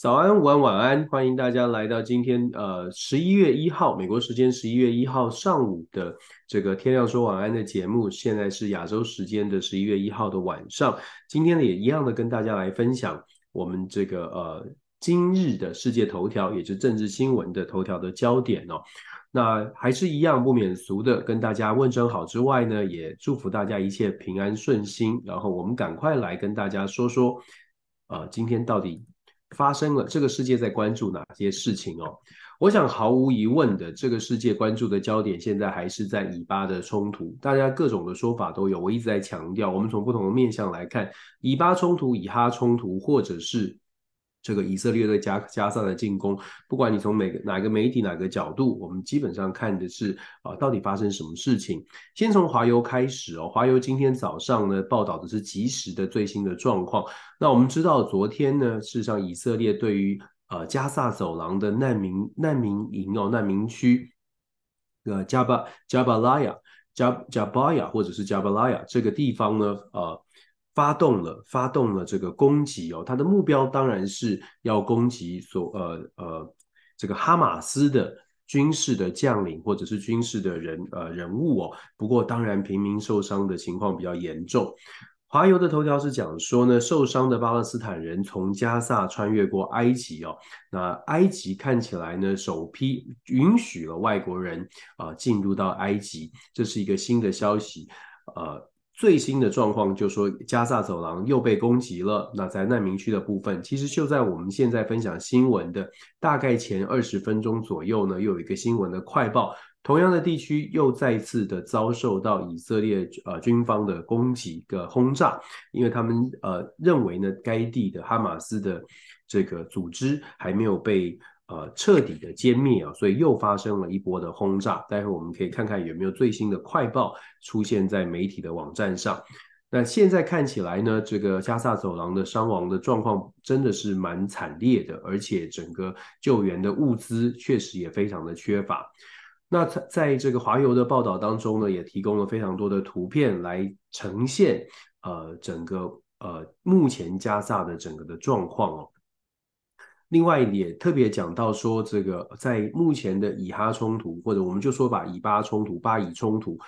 早安，午安，晚安，欢迎大家来到今天呃十一月一号美国时间十一月一号上午的这个天亮说晚安的节目。现在是亚洲时间的十一月一号的晚上。今天呢也一样的跟大家来分享我们这个呃今日的世界头条，也就是政治新闻的头条的焦点哦。那还是一样不免俗的跟大家问声好之外呢，也祝福大家一切平安顺心。然后我们赶快来跟大家说说，呃，今天到底。发生了，这个世界在关注哪些事情哦？我想毫无疑问的，这个世界关注的焦点现在还是在以巴的冲突。大家各种的说法都有，我一直在强调，我们从不同的面向来看，以巴冲突、以哈冲突，或者是。这个以色列对加加萨的进攻，不管你从每个哪个媒体哪个角度，我们基本上看的是啊，到底发生什么事情？先从华邮开始哦，华邮今天早上呢报道的是即时的最新的状况。那我们知道，昨天呢，事实上以色列对于呃加萨走廊的难民难民营哦难民区，呃加巴加巴拉亚加加巴亚或者是加巴拉亚这个地方呢，呃。发动了，发动了这个攻击哦，他的目标当然是要攻击所呃呃这个哈马斯的军事的将领或者是军事的人呃人物哦。不过当然平民受伤的情况比较严重。华邮的头条是讲说呢，受伤的巴勒斯坦人从加萨穿越过埃及哦，那埃及看起来呢首批允许了外国人啊、呃、进入到埃及，这是一个新的消息呃。最新的状况就是说，加萨走廊又被攻击了。那在难民区的部分，其实就在我们现在分享新闻的大概前二十分钟左右呢，又有一个新闻的快报，同样的地区又再次的遭受到以色列呃军方的攻击的轰炸，因为他们呃认为呢，该地的哈马斯的这个组织还没有被。呃，彻底的歼灭啊，所以又发生了一波的轰炸。待会我们可以看看有没有最新的快报出现在媒体的网站上。那现在看起来呢，这个加萨走廊的伤亡的状况真的是蛮惨烈的，而且整个救援的物资确实也非常的缺乏。那在在这个华邮的报道当中呢，也提供了非常多的图片来呈现呃整个呃目前加萨的整个的状况哦。另外也特别讲到说，这个在目前的以哈冲突，或者我们就说把以巴冲突、巴以冲突，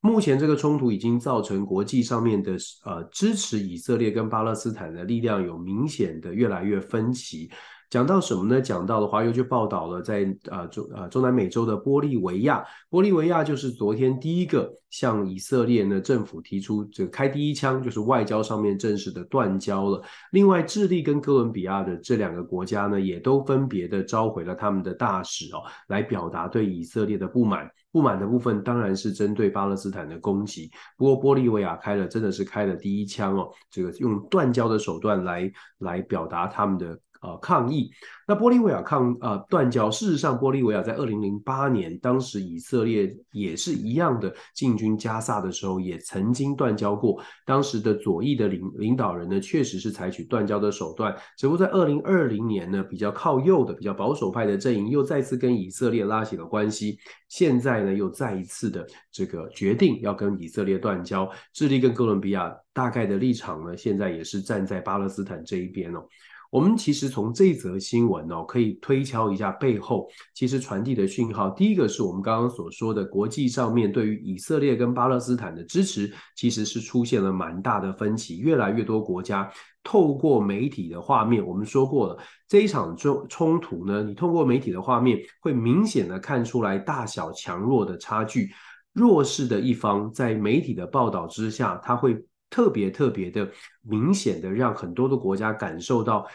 目前这个冲突已经造成国际上面的呃支持以色列跟巴勒斯坦的力量有明显的越来越分歧。讲到什么呢？讲到了华邮就报道了在，在呃中呃中南美洲的玻利维亚，玻利维亚就是昨天第一个向以色列呢政府提出这个开第一枪，就是外交上面正式的断交了。另外，智利跟哥伦比亚的这两个国家呢，也都分别的召回了他们的大使哦，来表达对以色列的不满。不满的部分当然是针对巴勒斯坦的攻击。不过，玻利维亚开了真的是开了第一枪哦，这个用断交的手段来来表达他们的。呃，抗议。那玻利维亚抗呃断交，事实上，玻利维亚在二零零八年，当时以色列也是一样的进军加萨的时候，也曾经断交过。当时的左翼的领领导人呢，确实是采取断交的手段。只不过在二零二零年呢，比较靠右的、比较保守派的阵营又再次跟以色列拉起了关系。现在呢，又再一次的这个决定要跟以色列断交。智利跟哥伦比亚大概的立场呢，现在也是站在巴勒斯坦这一边哦。我们其实从这则新闻哦，可以推敲一下背后其实传递的讯号。第一个是我们刚刚所说的，国际上面对于以色列跟巴勒斯坦的支持，其实是出现了蛮大的分歧。越来越多国家透过媒体的画面，我们说过了，这一场冲冲突呢，你透过媒体的画面会明显的看出来大小强弱的差距。弱势的一方在媒体的报道之下，他会。特别特别的明显的让很多的国家感受到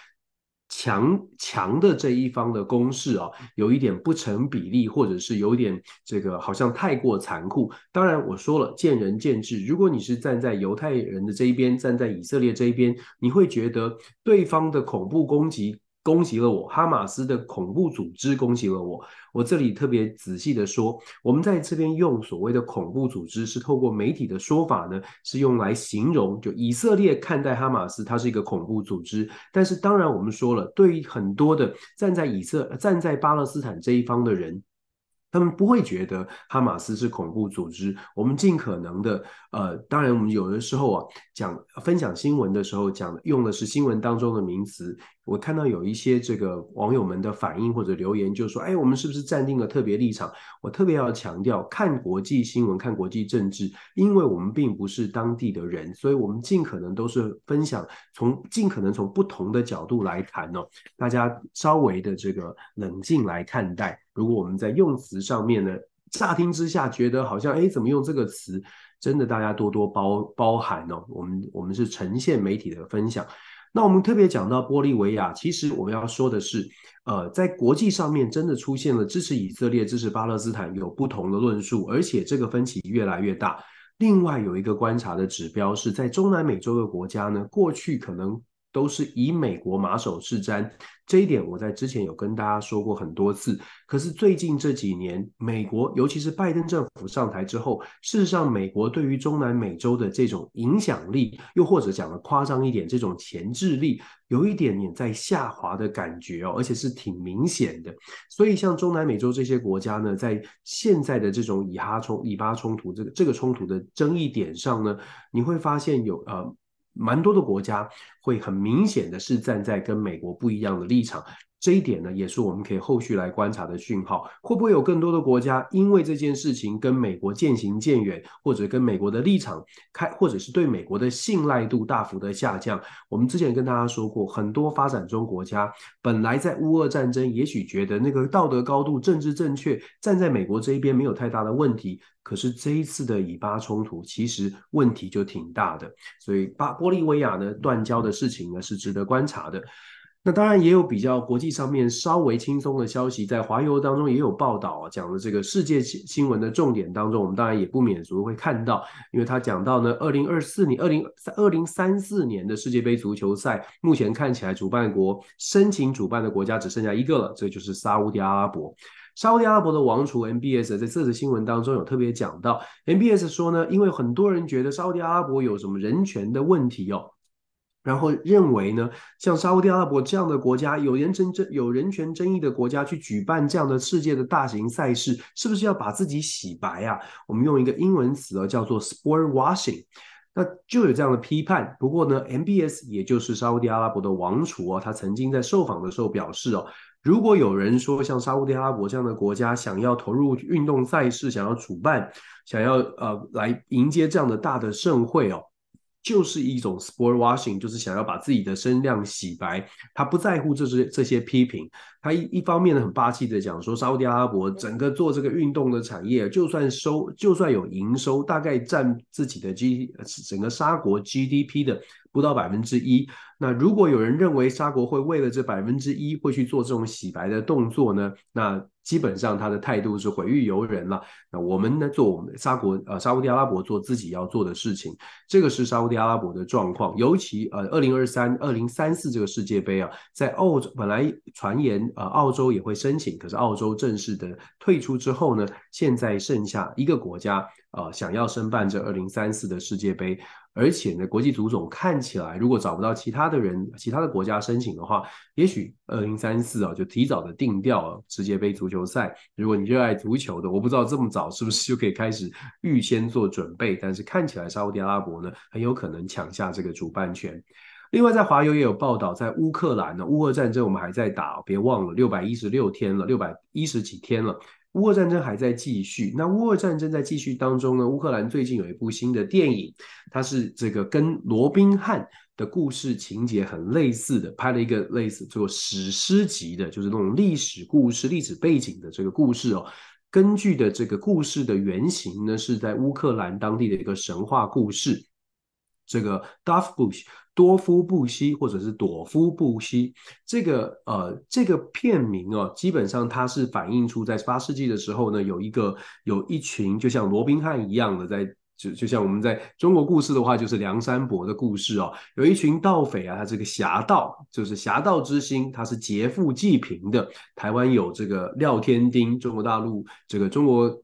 强强的这一方的攻势啊，有一点不成比例，或者是有点这个好像太过残酷。当然我说了，见仁见智。如果你是站在犹太人的这一边，站在以色列这一边，你会觉得对方的恐怖攻击。攻击了我，哈马斯的恐怖组织攻击了我。我这里特别仔细的说，我们在这边用所谓的恐怖组织，是透过媒体的说法呢，是用来形容，就以色列看待哈马斯，它是一个恐怖组织。但是当然，我们说了，对于很多的站在以色站在巴勒斯坦这一方的人。他们不会觉得哈马斯是恐怖组织。我们尽可能的，呃，当然我们有的时候啊，讲分享新闻的时候讲用的是新闻当中的名词，我看到有一些这个网友们的反应或者留言，就说：“哎，我们是不是站定了特别立场？”我特别要强调，看国际新闻、看国际政治，因为我们并不是当地的人，所以我们尽可能都是分享，从尽可能从不同的角度来谈哦。大家稍微的这个冷静来看待。如果我们在用词上面呢，乍听之下觉得好像哎，怎么用这个词？真的，大家多多包包涵哦。我们我们是呈现媒体的分享。那我们特别讲到玻利维亚，其实我们要说的是，呃，在国际上面真的出现了支持以色列、支持巴勒斯坦有不同的论述，而且这个分歧越来越大。另外有一个观察的指标是在中南美洲的国家呢，过去可能。都是以美国马首是瞻，这一点我在之前有跟大家说过很多次。可是最近这几年，美国尤其是拜登政府上台之后，事实上美国对于中南美洲的这种影响力，又或者讲的夸张一点，这种牵制力，有一点点在下滑的感觉哦，而且是挺明显的。所以像中南美洲这些国家呢，在现在的这种以哈冲以巴冲突这个这个冲突的争议点上呢，你会发现有呃。蛮多的国家会很明显的是站在跟美国不一样的立场，这一点呢，也是我们可以后续来观察的讯号。会不会有更多的国家因为这件事情跟美国渐行渐远，或者跟美国的立场开，或者是对美国的信赖度大幅的下降？我们之前跟大家说过，很多发展中国家本来在乌俄战争，也许觉得那个道德高度、政治正确，站在美国这一边没有太大的问题。可是这一次的以巴冲突，其实问题就挺大的，所以巴玻利维亚呢断交的事情呢是值得观察的。那当然也有比较国际上面稍微轻松的消息，在华邮当中也有报道啊，讲了这个世界新闻的重点当中，我们当然也不免俗会看到，因为他讲到呢，二零二四年、二零二零三四年的世界杯足球赛，目前看起来主办国申请主办的国家只剩下一个了，这就是沙乌地阿拉伯。沙乌地阿拉伯的王储 MBS 在这次新闻当中有特别讲到，MBS 说呢，因为很多人觉得沙乌地阿拉伯有什么人权的问题哦，然后认为呢，像沙乌地阿拉伯这样的国家，有人争争有人权争议的国家去举办这样的世界的大型赛事，是不是要把自己洗白啊？我们用一个英文词啊，叫做 sport washing，那就有这样的批判。不过呢，MBS 也就是沙乌地阿拉伯的王储哦，他曾经在受访的时候表示哦。如果有人说像沙乌地阿拉伯这样的国家想要投入运动赛事，想要主办，想要呃来迎接这样的大的盛会哦，就是一种 sport washing，就是想要把自己的身量洗白。他不在乎这些这些批评，他一一方面呢很霸气的讲说，沙乌地阿拉伯整个做这个运动的产业，就算收就算有营收，大概占自己的 G 整个沙国 GDP 的不到百分之一。那如果有人认为沙国会为了这百分之一会去做这种洗白的动作呢？那基本上他的态度是毁誉由人了。那我们呢，做我们沙国呃沙乌地阿拉伯做自己要做的事情，这个是沙乌地阿拉伯的状况。尤其呃二零二三、二零三四这个世界杯啊，在澳洲本来传言呃澳洲也会申请，可是澳洲正式的退出之后呢，现在剩下一个国家呃想要申办这二零三四的世界杯。而且呢，国际足总看起来，如果找不到其他的人、其他的国家申请的话，也许二零三四啊就提早的定调了世界杯足球赛。如果你热爱足球的，我不知道这么早是不是就可以开始预先做准备。但是看起来沙乌地阿拉伯呢，很有可能抢下这个主办权。另外，在华邮也有报道，在乌克兰呢，乌俄战争我们还在打，别忘了六百一十六天了，六百一十几天了。乌俄战争还在继续，那乌俄战争在继续当中呢，乌克兰最近有一部新的电影，它是这个跟罗宾汉的故事情节很类似的，拍了一个类似做史诗级的，就是那种历史故事、历史背景的这个故事哦。根据的这个故事的原型呢，是在乌克兰当地的一个神话故事，这个 Dovbush 多夫不息，或者是朵夫不息，这个呃，这个片名哦，基本上它是反映出在十八世纪的时候呢，有一个有一群就像罗宾汉一样的，在就就像我们在中国故事的话，就是梁山伯的故事哦，有一群盗匪啊，他这个侠盗就是侠盗之心，他是劫富济贫的。台湾有这个廖天丁，中国大陆这个中国。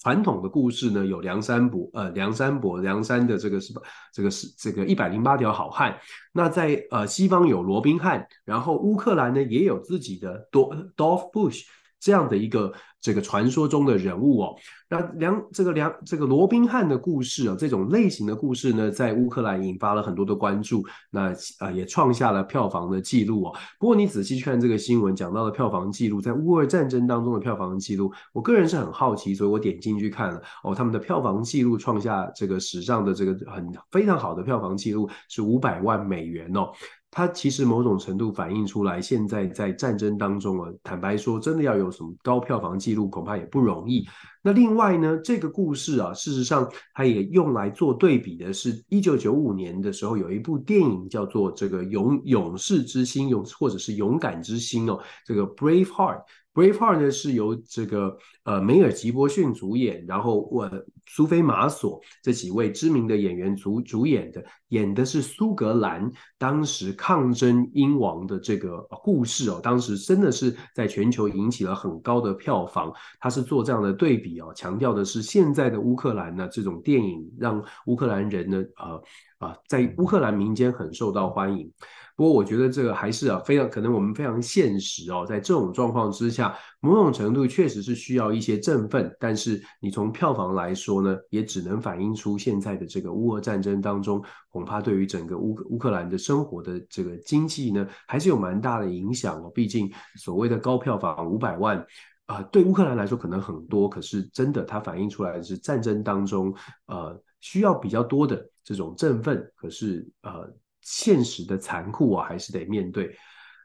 传统的故事呢，有梁山伯，呃，梁山伯，梁山的这个是这个是这个一百零八条好汉。那在呃西方有罗宾汉，然后乌克兰呢也有自己的多 Dovbush 这样的一个这个传说中的人物哦。那梁这个梁这个罗宾汉的故事啊，这种类型的故事呢，在乌克兰引发了很多的关注，那啊也创下了票房的记录哦。不过你仔细去看这个新闻讲到的票房记录，在乌俄战争当中的票房记录，我个人是很好奇，所以我点进去看了哦，他们的票房记录创下这个史上的这个很非常好的票房记录是五百万美元哦。它其实某种程度反映出来，现在在战争当中啊，坦白说，真的要有什么高票房记录，恐怕也不容易。那另外呢，这个故事啊，事实上它也用来做对比的是，一九九五年的时候有一部电影叫做这个勇勇士之心，勇或者是勇敢之心哦，这个 Brave Heart。Braveheart 呢是由这个呃梅尔吉波逊主演，然后呃苏菲玛索这几位知名的演员主主演的，演的是苏格兰当时抗争英王的这个故事哦，当时真的是在全球引起了很高的票房。他是做这样的对比哦，强调的是现在的乌克兰呢，这种电影让乌克兰人呢呃啊、呃、在乌克兰民间很受到欢迎。不过我觉得这个还是啊，非常可能我们非常现实哦，在这种状况之下，某种程度确实是需要一些振奋。但是你从票房来说呢，也只能反映出现在的这个乌俄战争当中，恐怕对于整个乌乌克兰的生活的这个经济呢，还是有蛮大的影响哦。毕竟所谓的高票房五百万啊，对乌克兰来说可能很多，可是真的它反映出来的是战争当中呃需要比较多的这种振奋，可是呃。现实的残酷啊，还是得面对。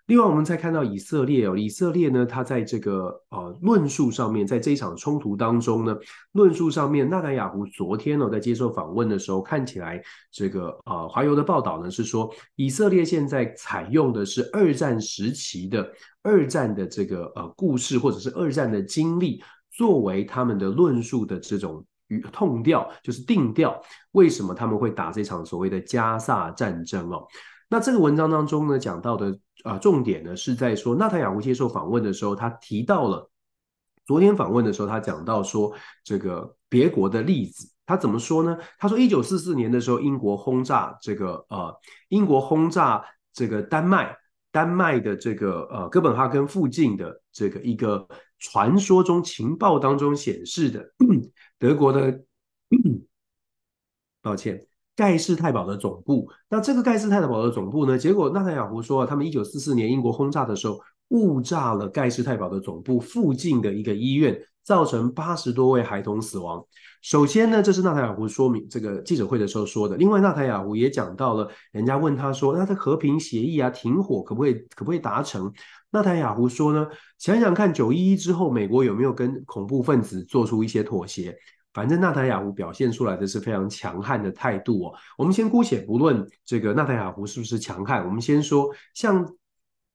另外，我们再看到以色列哦，以色列呢，他在这个呃论述上面，在这一场冲突当中呢，论述上面，纳坦雅胡昨天呢，在接受访问的时候，看起来这个呃华邮的报道呢是说，以色列现在采用的是二战时期的二战的这个呃故事，或者是二战的经历，作为他们的论述的这种。痛调就是定调，为什么他们会打这场所谓的加萨战争哦？那这个文章当中呢，讲到的啊、重点呢是在说，纳塔雅胡接受访问的时候，他提到了昨天访问的时候，他讲到说这个别国的例子，他怎么说呢？他说一九四四年的时候，英国轰炸这个呃，英国轰炸这个丹麦，丹麦的这个呃哥本哈根附近的这个一个传说中情报当中显示的。德国的，抱歉，盖世太保的总部。那这个盖世太保的总部呢？结果纳塔雅胡说，他们一九四四年英国轰炸的时候，误炸了盖世太保的总部附近的一个医院，造成八十多位孩童死亡。首先呢，这是纳塔雅胡说明这个记者会的时候说的。另外，纳塔雅胡也讲到了，人家问他说，那这和平协议啊，停火可不可以可不可以达成？纳坦雅胡说呢，想想看，九一一之后，美国有没有跟恐怖分子做出一些妥协？反正纳坦雅胡表现出来的是非常强悍的态度哦。我们先姑且不论这个纳坦雅胡是不是强悍，我们先说像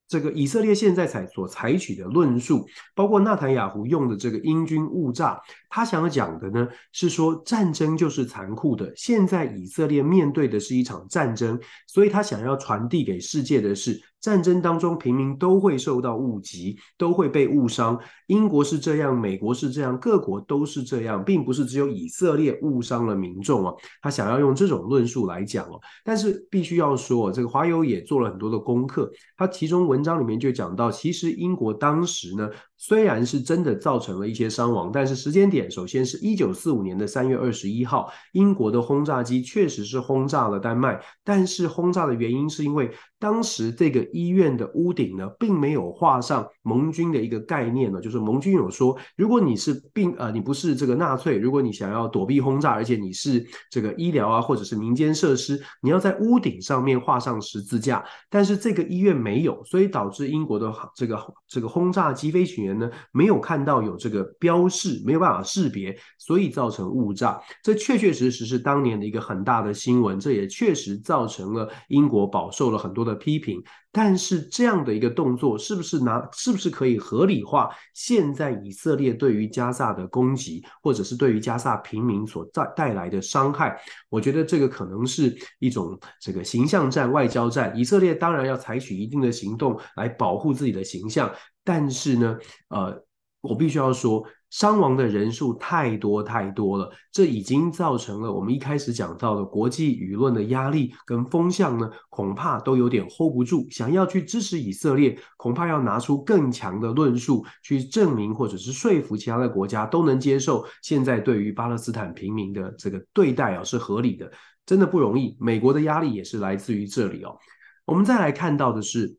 这个以色列现在采所采取的论述，包括纳坦雅胡用的这个英军误炸，他想要讲的呢是说战争就是残酷的。现在以色列面对的是一场战争，所以他想要传递给世界的是。战争当中，平民都会受到误击，都会被误伤。英国是这样，美国是这样，各国都是这样，并不是只有以色列误伤了民众哦。他想要用这种论述来讲哦，但是必须要说，这个华友也做了很多的功课。他其中文章里面就讲到，其实英国当时呢，虽然是真的造成了一些伤亡，但是时间点首先是一九四五年的三月二十一号，英国的轰炸机确实是轰炸了丹麦，但是轰炸的原因是因为当时这个。医院的屋顶呢，并没有画上盟军的一个概念呢，就是盟军有说，如果你是病呃，你不是这个纳粹，如果你想要躲避轰炸，而且你是这个医疗啊，或者是民间设施，你要在屋顶上面画上十字架。但是这个医院没有，所以导致英国的这个这个轰炸机飞行员呢，没有看到有这个标示，没有办法识别，所以造成误炸。这确确实实是当年的一个很大的新闻，这也确实造成了英国饱受了很多的批评。但是这样的一个动作，是不是拿是不是可以合理化现在以色列对于加萨的攻击，或者是对于加萨平民所带带来的伤害？我觉得这个可能是一种这个形象战、外交战。以色列当然要采取一定的行动来保护自己的形象，但是呢，呃，我必须要说，伤亡的人数太多太多了，这已经造成了我们一开始讲到的国际舆论的压力跟风向呢，恐怕都有点 hold 不住。想要去支持以色列，恐怕要拿出更强的论述去证明，或者是说服其他的国家都能接受现在对于巴勒斯坦平民的这个对待啊是合理的，真的不容易。美国的压力也是来自于这里哦。我们再来看到的是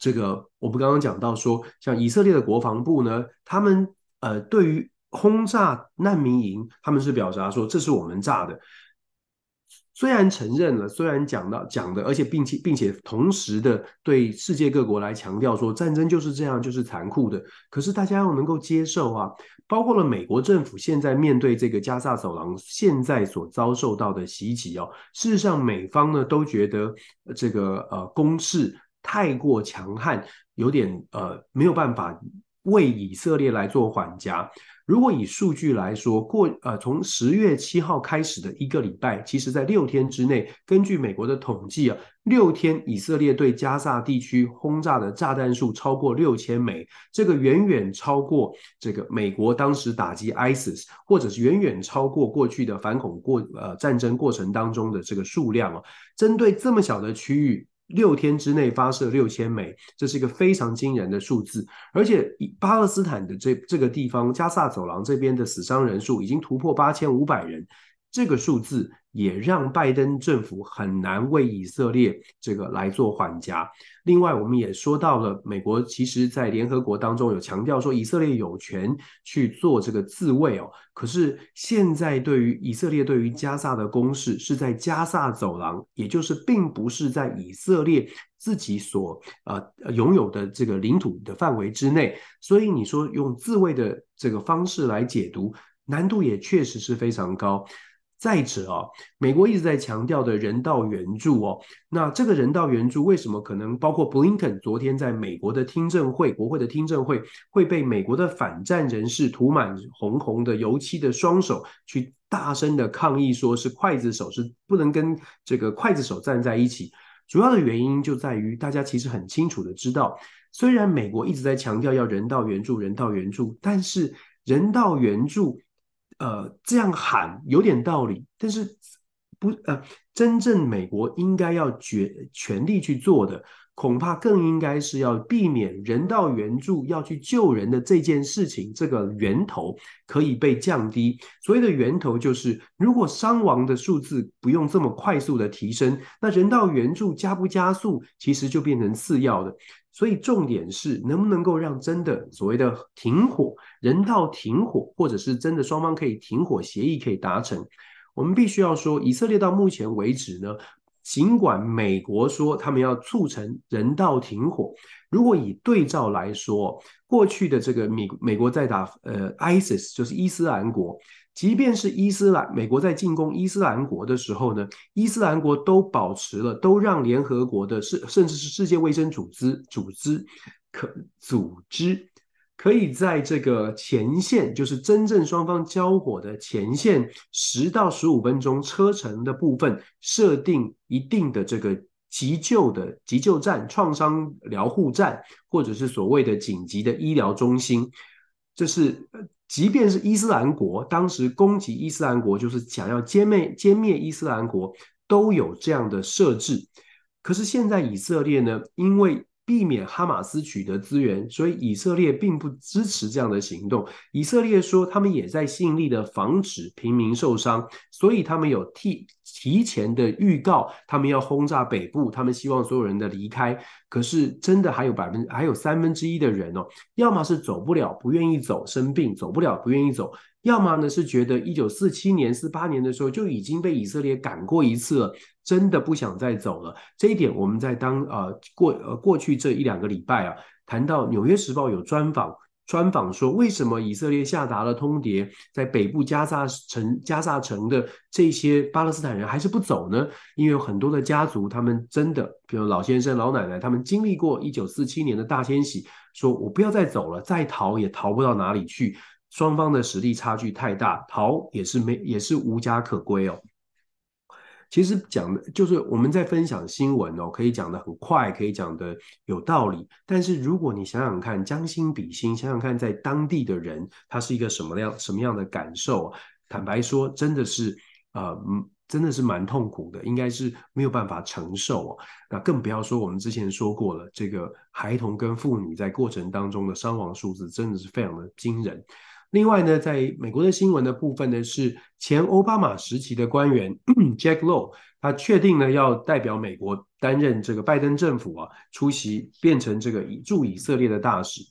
这个，我们刚刚讲到说，像以色列的国防部呢，他们。呃，对于轰炸难民营，他们是表达说这是我们炸的。虽然承认了，虽然讲到讲的，而且并且并且同时的对世界各国来强调说战争就是这样，就是残酷的。可是大家要能够接受啊，包括了美国政府现在面对这个加萨走廊现在所遭受到的袭击哦，事实上美方呢都觉得这个呃攻势太过强悍，有点呃没有办法。为以色列来做缓颊。如果以数据来说，过呃从十月七号开始的一个礼拜，其实在六天之内，根据美国的统计啊，六天以色列对加萨地区轰炸的炸弹数超过六千枚，这个远远超过这个美国当时打击 ISIS，或者是远远超过过去的反恐过呃战争过程当中的这个数量哦。针对这么小的区域。六天之内发射六千枚，这是一个非常惊人的数字。而且，巴勒斯坦的这这个地方，加萨走廊这边的死伤人数已经突破八千五百人。这个数字也让拜登政府很难为以色列这个来做缓颊。另外，我们也说到了，美国其实在联合国当中有强调说，以色列有权去做这个自卫哦。可是现在对于以色列对于加萨的攻势是在加萨走廊，也就是并不是在以色列自己所呃拥有的这个领土的范围之内。所以你说用自卫的这个方式来解读，难度也确实是非常高。再者啊，美国一直在强调的人道援助哦，那这个人道援助为什么可能包括布林肯昨天在美国的听证会、国会的听证会会被美国的反战人士涂满红红的油漆的双手去大声的抗议，说是刽子手，是不能跟这个刽子手站在一起。主要的原因就在于大家其实很清楚的知道，虽然美国一直在强调要人道援助、人道援助，但是人道援助。呃，这样喊有点道理，但是不呃，真正美国应该要决全力去做的，恐怕更应该是要避免人道援助要去救人的这件事情，这个源头可以被降低。所谓的源头就是，如果伤亡的数字不用这么快速的提升，那人道援助加不加速，其实就变成次要的。所以重点是能不能够让真的所谓的停火、人道停火，或者是真的双方可以停火协议可以达成。我们必须要说，以色列到目前为止呢，尽管美国说他们要促成人道停火，如果以对照来说，过去的这个美美国在打呃 ISIS 就是伊斯兰国。即便是伊斯兰美国在进攻伊斯兰国的时候呢，伊斯兰国都保持了，都让联合国的世甚至是世界卫生组织组织可组织可以在这个前线，就是真正双方交火的前线十到十五分钟车程的部分，设定一定的这个急救的急救站、创伤疗护站，或者是所谓的紧急的医疗中心，这是。即便是伊斯兰国当时攻击伊斯兰国，就是想要歼灭歼灭伊斯兰国，都有这样的设置。可是现在以色列呢，因为避免哈马斯取得资源，所以以色列并不支持这样的行动。以色列说，他们也在尽力的防止平民受伤，所以他们有替。提前的预告，他们要轰炸北部，他们希望所有人的离开。可是真的还有百分还有三分之一的人哦，要么是走不了，不愿意走，生病走不了，不愿意走；要么呢是觉得一九四七年、四八年的时候就已经被以色列赶过一次了，真的不想再走了。这一点我们在当呃过呃过去这一两个礼拜啊，谈到《纽约时报》有专访。专访说，为什么以色列下达了通牒，在北部加萨城、加萨城的这些巴勒斯坦人还是不走呢？因为有很多的家族，他们真的，比如老先生、老奶奶，他们经历过一九四七年的大迁徙，说我不要再走了，再逃也逃不到哪里去。双方的实力差距太大，逃也是没，也是无家可归哦。其实讲的就是我们在分享新闻哦，可以讲得很快，可以讲得有道理。但是如果你想想看，将心比心，想想看在当地的人他是一个什么样什么样的感受？坦白说，真的是呃，真的是蛮痛苦的，应该是没有办法承受哦。那更不要说我们之前说过了，这个孩童跟妇女在过程当中的伤亡数字真的是非常的惊人。另外呢，在美国的新闻的部分呢，是前奥巴马时期的官员 Jack Low，他确定呢要代表美国担任这个拜登政府啊出席，变成这个驻以色列的大使。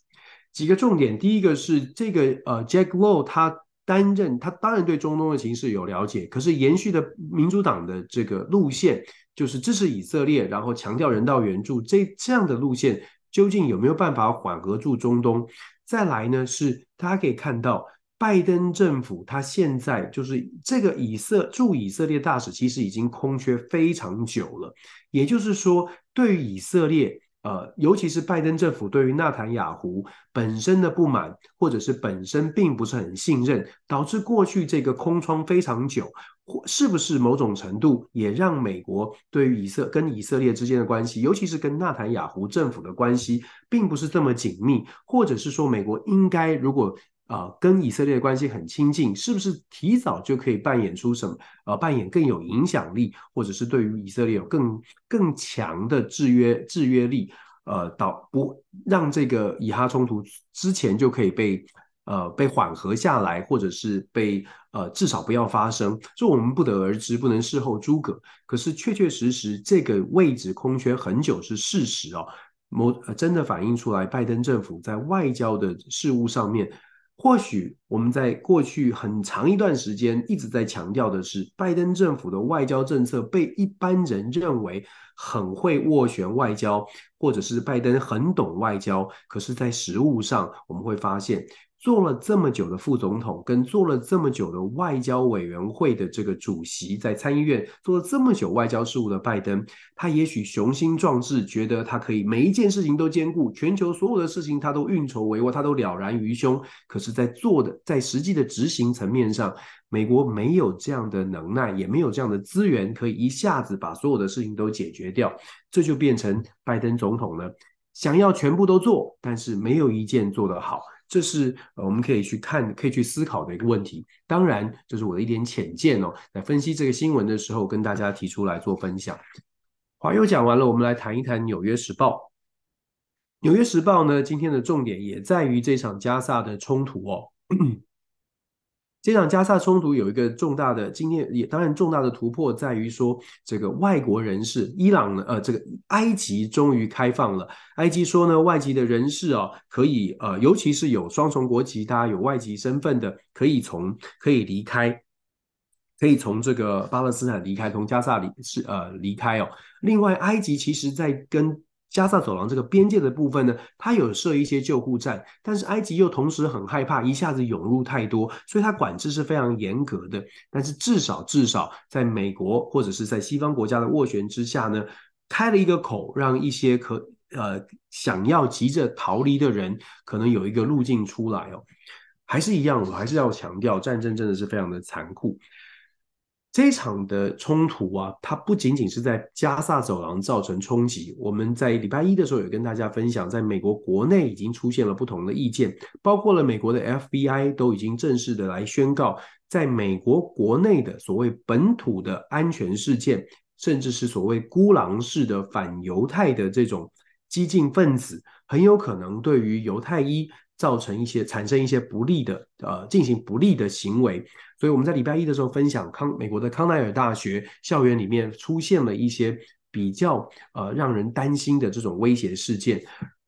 几个重点，第一个是这个呃 Jack Low 他担任，他当然对中东的情势有了解，可是延续的民主党的这个路线，就是支持以色列，然后强调人道援助，这这样的路线究竟有没有办法缓和住中东？再来呢，是大家可以看到，拜登政府他现在就是这个以色驻以色列大使，其实已经空缺非常久了。也就是说，对于以色列，呃，尤其是拜登政府对于纳坦雅胡本身的不满，或者是本身并不是很信任，导致过去这个空窗非常久。或是不是某种程度也让美国对于以色跟以色列之间的关系，尤其是跟纳坦雅胡政府的关系，并不是这么紧密？或者是说，美国应该如果啊、跟以色列的关系很亲近，是不是提早就可以扮演出什么呃扮演更有影响力，或者是对于以色列有更更强的制约制约力？呃，导不让这个以哈冲突之前就可以被。呃，被缓和下来，或者是被呃，至少不要发生，这我们不得而知，不能事后诸葛。可是确确实实，这个位置空缺很久是事实哦。某、呃、真的反映出来，拜登政府在外交的事务上面，或许我们在过去很长一段时间一直在强调的是，拜登政府的外交政策被一般人认为很会斡旋外交，或者是拜登很懂外交。可是，在实物上，我们会发现。做了这么久的副总统，跟做了这么久的外交委员会的这个主席，在参议院做了这么久外交事务的拜登，他也许雄心壮志，觉得他可以每一件事情都兼顾，全球所有的事情他都运筹帷幄，他都了然于胸。可是，在做的，在实际的执行层面上，美国没有这样的能耐，也没有这样的资源，可以一下子把所有的事情都解决掉。这就变成拜登总统呢，想要全部都做，但是没有一件做得好。这是呃，我们可以去看、可以去思考的一个问题。当然，这是我的一点浅见哦，在分析这个新闻的时候，跟大家提出来做分享。华友讲完了，我们来谈一谈《纽约时报》。《纽约时报》呢，今天的重点也在于这场加萨的冲突哦。这场加萨冲突有一个重大的，今天也当然重大的突破在于说，这个外国人士，伊朗呢，呃，这个埃及终于开放了。埃及说呢，外籍的人士啊，可以呃，尤其是有双重国籍，大家有外籍身份的，可以从可以离开，可以从这个巴勒斯坦离开，从加萨离是呃离开哦。另外，埃及其实在跟加萨走廊这个边界的部分呢，它有设一些救护站，但是埃及又同时很害怕一下子涌入太多，所以它管制是非常严格的。但是至少至少在美国或者是在西方国家的斡旋之下呢，开了一个口，让一些可呃想要急着逃离的人可能有一个路径出来哦。还是一样，我还是要强调，战争真的是非常的残酷。这一场的冲突啊，它不仅仅是在加萨走廊造成冲击。我们在礼拜一的时候有跟大家分享，在美国国内已经出现了不同的意见，包括了美国的 FBI 都已经正式的来宣告，在美国国内的所谓本土的安全事件，甚至是所谓孤狼式的反犹太的这种激进分子，很有可能对于犹太裔造成一些产生一些不利的呃进行不利的行为。所以我们在礼拜一的时候分享康美国的康奈尔大学校园里面出现了一些比较呃让人担心的这种威胁事件，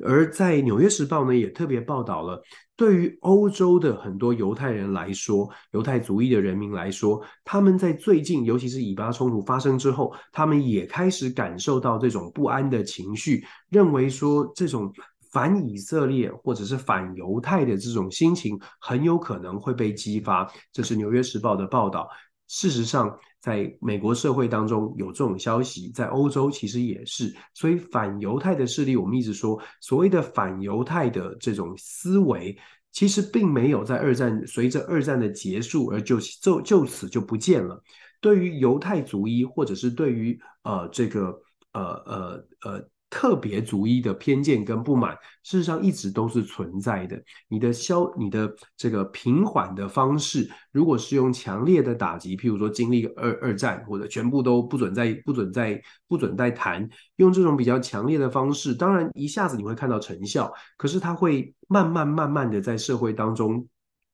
而在纽约时报呢也特别报道了，对于欧洲的很多犹太人来说，犹太族裔的人民来说，他们在最近尤其是以巴冲突发生之后，他们也开始感受到这种不安的情绪，认为说这种。反以色列或者是反犹太的这种心情很有可能会被激发，这是《纽约时报》的报道。事实上，在美国社会当中有这种消息，在欧洲其实也是。所以，反犹太的势力，我们一直说，所谓的反犹太的这种思维，其实并没有在二战随着二战的结束而就就就此就不见了。对于犹太族裔或者是对于呃这个呃呃呃。特别主义的偏见跟不满，事实上一直都是存在的。你的消，你的这个平缓的方式，如果是用强烈的打击，譬如说经历二二战，或者全部都不准再不准再不准再谈，用这种比较强烈的方式，当然一下子你会看到成效，可是它会慢慢慢慢的在社会当中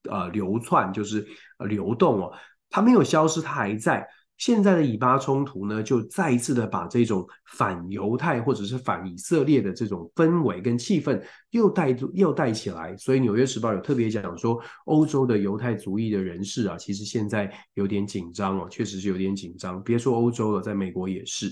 呃流窜，就是流动哦，它没有消失，它还在。现在的以巴冲突呢，就再一次的把这种反犹太或者是反以色列的这种氛围跟气氛又带又带起来，所以《纽约时报》有特别讲说，欧洲的犹太族裔的人士啊，其实现在有点紧张哦，确实是有点紧张。别说欧洲了，在美国也是。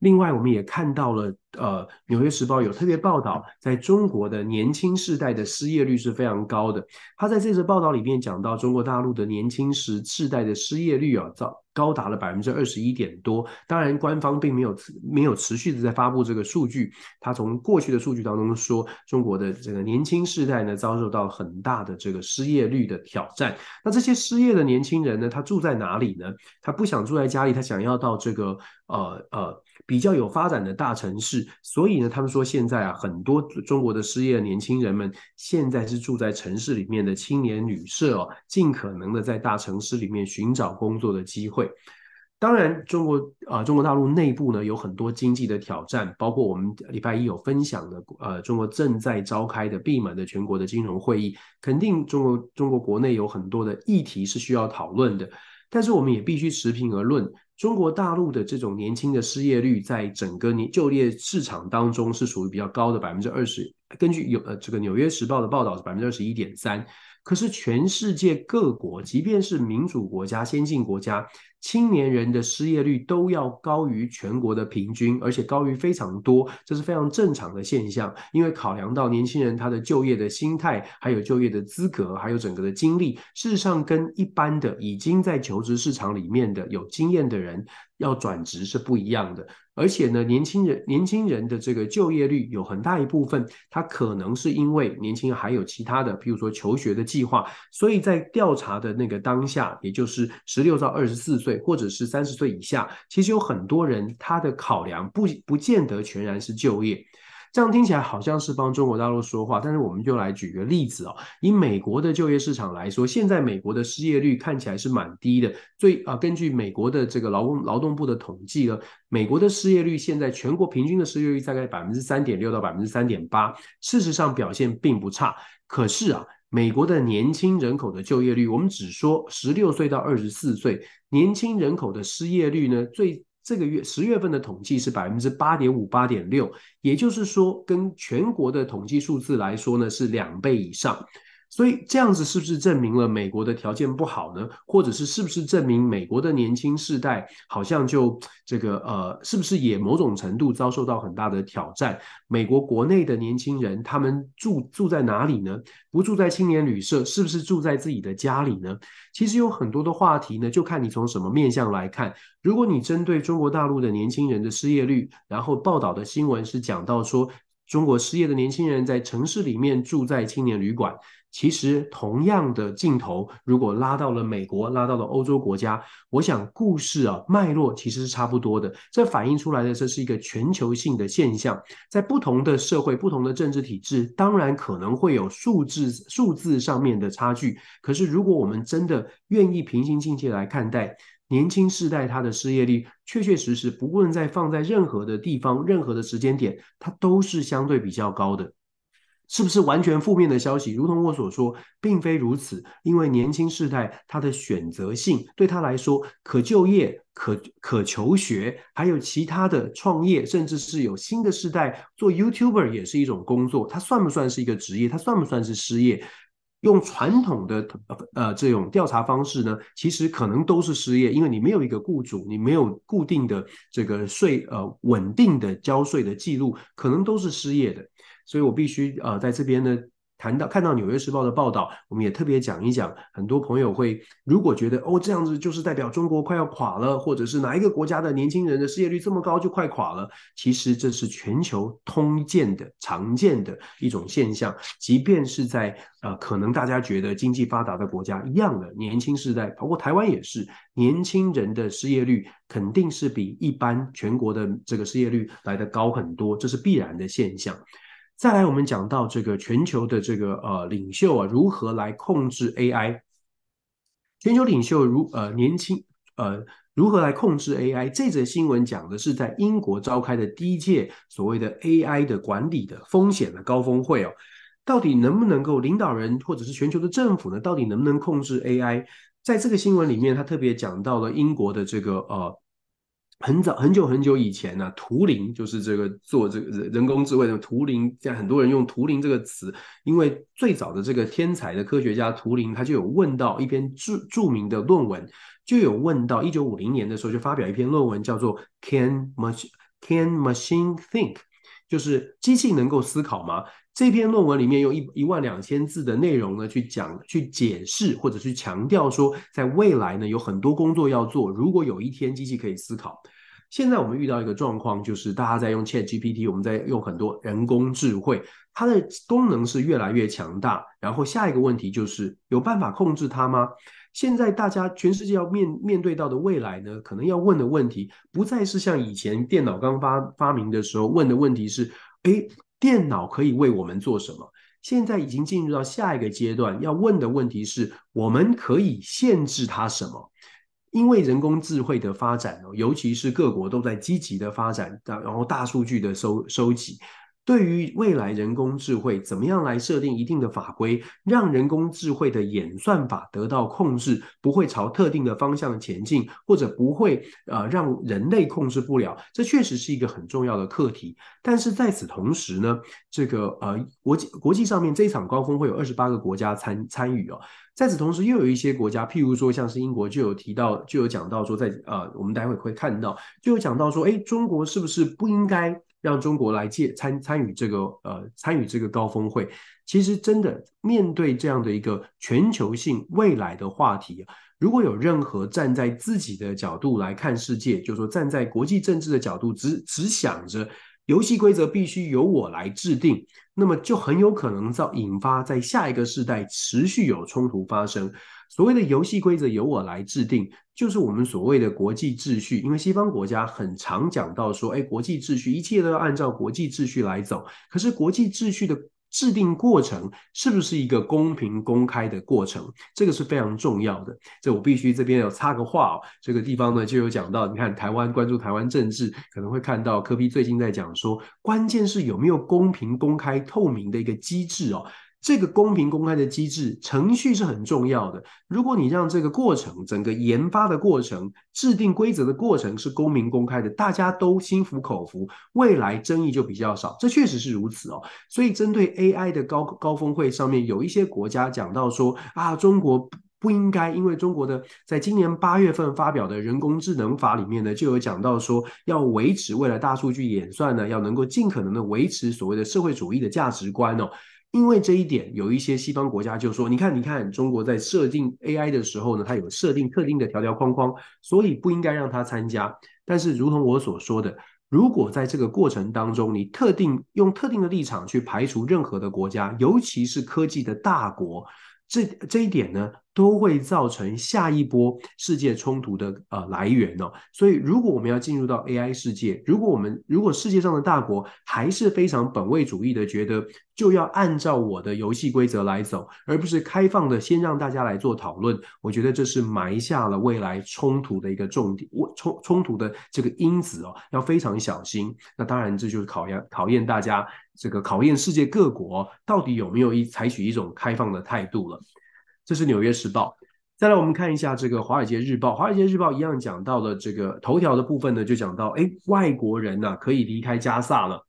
另外，我们也看到了，呃，《纽约时报》有特别报道，在中国的年轻世代的失业率是非常高的。他在这则报道里面讲到，中国大陆的年轻时世代的失业率啊，早。高达了百分之二十一点多，当然官方并没有没有持续的在发布这个数据。他从过去的数据当中说，中国的这个年轻世代呢，遭受到很大的这个失业率的挑战。那这些失业的年轻人呢，他住在哪里呢？他不想住在家里，他想要到这个呃呃比较有发展的大城市。所以呢，他们说现在啊，很多中国的失业年轻人们现在是住在城市里面的青年旅社哦，尽可能的在大城市里面寻找工作的机会。当然，中国啊、中国大陆内部呢，有很多经济的挑战，包括我们礼拜一有分享的，呃，中国正在召开的闭门的全国的金融会议，肯定中国中国国内有很多的议题是需要讨论的。但是我们也必须持平而论，中国大陆的这种年轻的失业率，在整个年就业市场当中是属于比较高的百分之二十，根据有呃这个《纽约时报》的报道是百分之二十一点三。可是全世界各国，即便是民主国家、先进国家，青年人的失业率都要高于全国的平均，而且高于非常多，这是非常正常的现象。因为考量到年轻人他的就业的心态，还有就业的资格，还有整个的经历，事实上跟一般的已经在求职市场里面的有经验的人要转职是不一样的。而且呢，年轻人年轻人的这个就业率有很大一部分，他可能是因为年轻人还有其他的，譬如说求学的计划，所以在调查的那个当下，也就是十六到二十四岁，对或者是三十岁以下，其实有很多人他的考量不不见得全然是就业。这样听起来好像是帮中国大陆说话，但是我们就来举个例子哦。以美国的就业市场来说，现在美国的失业率看起来是蛮低的。最啊，根据美国的这个劳工劳动部的统计呢，美国的失业率现在全国平均的失业率大概百分之三点六到百分之三点八，事实上表现并不差。可是啊，美国的年轻人口的就业率，我们只说十六岁到二十四岁年轻人口的失业率呢，最。这个月十月份的统计是百分之八点五八点六，也就是说，跟全国的统计数字来说呢，是两倍以上。所以这样子是不是证明了美国的条件不好呢？或者是是不是证明美国的年轻世代好像就这个呃，是不是也某种程度遭受到很大的挑战？美国国内的年轻人他们住住在哪里呢？不住在青年旅社，是不是住在自己的家里呢？其实有很多的话题呢，就看你从什么面向来看。如果你针对中国大陆的年轻人的失业率，然后报道的新闻是讲到说中国失业的年轻人在城市里面住在青年旅馆。其实，同样的镜头，如果拉到了美国，拉到了欧洲国家，我想故事啊脉络其实是差不多的。这反映出来的，这是一个全球性的现象。在不同的社会、不同的政治体制，当然可能会有数字数字上面的差距。可是，如果我们真的愿意平心静气来看待年轻世代他的失业率，确确实实，不论在放在任何的地方、任何的时间点，它都是相对比较高的。是不是完全负面的消息？如同我所说，并非如此。因为年轻世代他的选择性对他来说，可就业、可可求学，还有其他的创业，甚至是有新的世代做 YouTuber 也是一种工作。他算不算是一个职业？他算不算是失业？用传统的呃这种调查方式呢，其实可能都是失业，因为你没有一个雇主，你没有固定的这个税呃稳定的交税的记录，可能都是失业的。所以我必须呃在这边呢谈到看到《纽约时报》的报道，我们也特别讲一讲。很多朋友会如果觉得哦，这样子就是代表中国快要垮了，或者是哪一个国家的年轻人的失业率这么高就快垮了，其实这是全球通见的常见的一种现象。即便是在呃可能大家觉得经济发达的国家一样的年轻世代，包括台湾也是，年轻人的失业率肯定是比一般全国的这个失业率来得高很多，这是必然的现象。再来，我们讲到这个全球的这个呃领袖啊，如何来控制 AI？全球领袖如呃年轻呃如何来控制 AI？这则新闻讲的是在英国召开的第一届所谓的 AI 的管理的风险的高峰会哦，到底能不能够领导人或者是全球的政府呢？到底能不能控制 AI？在这个新闻里面，他特别讲到了英国的这个呃。很早很久很久以前呢、图灵就是这个做这个人工智慧的图灵，现在很多人用图灵这个词，因为最早的这个天才的科学家图灵，他就有问到一篇著著名的论文，就有问到一九五零年的时候就发表一篇论文，叫做 Can Machine Can Machine Think？就是机器能够思考吗？这篇论文里面用一一万两千字的内容呢，去讲、去解释或者去强调说，在未来呢，有很多工作要做。如果有一天机器可以思考，现在我们遇到一个状况，就是大家在用 ChatGPT，我们在用很多人工智慧，它的功能是越来越强大。然后下一个问题就是，有办法控制它吗？现在大家全世界要面面对到的未来呢，可能要问的问题，不再是像以前电脑刚发发明的时候问的问题是，诶。电脑可以为我们做什么？现在已经进入到下一个阶段，要问的问题是：我们可以限制它什么？因为人工智慧的发展，尤其是各国都在积极的发展，然后大数据的收收集。对于未来人工智慧怎么样来设定一定的法规，让人工智慧的演算法得到控制，不会朝特定的方向前进，或者不会呃让人类控制不了，这确实是一个很重要的课题。但是在此同时呢，这个呃国际国际上面这一场高峰会有二十八个国家参参与哦。在此同时，又有一些国家，譬如说像是英国，就有提到，就有讲到说在，在呃我们待会会看到，就有讲到说，哎，中国是不是不应该？让中国来借参参与这个呃参与这个高峰会，其实真的面对这样的一个全球性未来的话题，如果有任何站在自己的角度来看世界，就是说站在国际政治的角度，只只想着游戏规则必须由我来制定，那么就很有可能造引发在下一个世代持续有冲突发生。所谓的游戏规则由我来制定，就是我们所谓的国际秩序。因为西方国家很常讲到说，哎，国际秩序一切都要按照国际秩序来走。可是国际秩序的制定过程是不是一个公平公开的过程？这个是非常重要的。这我必须这边要插个话哦。这个地方呢就有讲到，你看台湾关注台湾政治，可能会看到柯比最近在讲说，关键是有没有公平公开透明的一个机制哦。这个公平公开的机制程序是很重要的。如果你让这个过程、整个研发的过程、制定规则的过程是公平公开的，大家都心服口服，未来争议就比较少。这确实是如此哦。所以，针对 AI 的高高峰会上面，有一些国家讲到说啊，中国不应该，因为中国的在今年八月份发表的人工智能法里面呢，就有讲到说要维持未来大数据演算呢，要能够尽可能的维持所谓的社会主义的价值观哦。因为这一点，有一些西方国家就说：“你看，你看，中国在设定 AI 的时候呢，它有设定特定的条条框框，所以不应该让它参加。”但是，如同我所说的，如果在这个过程当中，你特定用特定的立场去排除任何的国家，尤其是科技的大国，这这一点呢，都会造成下一波世界冲突的呃来源哦，所以如果我们要进入到 AI 世界，如果我们如果世界上的大国还是非常本位主义的，觉得就要按照我的游戏规则来走，而不是开放的先让大家来做讨论，我觉得这是埋下了未来冲突的一个重点，我冲冲突的这个因子哦，要非常小心。那当然这就是考验考验大家这个考验世界各国到底有没有一采取一种开放的态度了。这是《纽约时报》，再来我们看一下这个《华尔街日报》。《华尔街日报》一样讲到了这个头条的部分呢，就讲到，哎，外国人呢、啊、可以离开加萨了。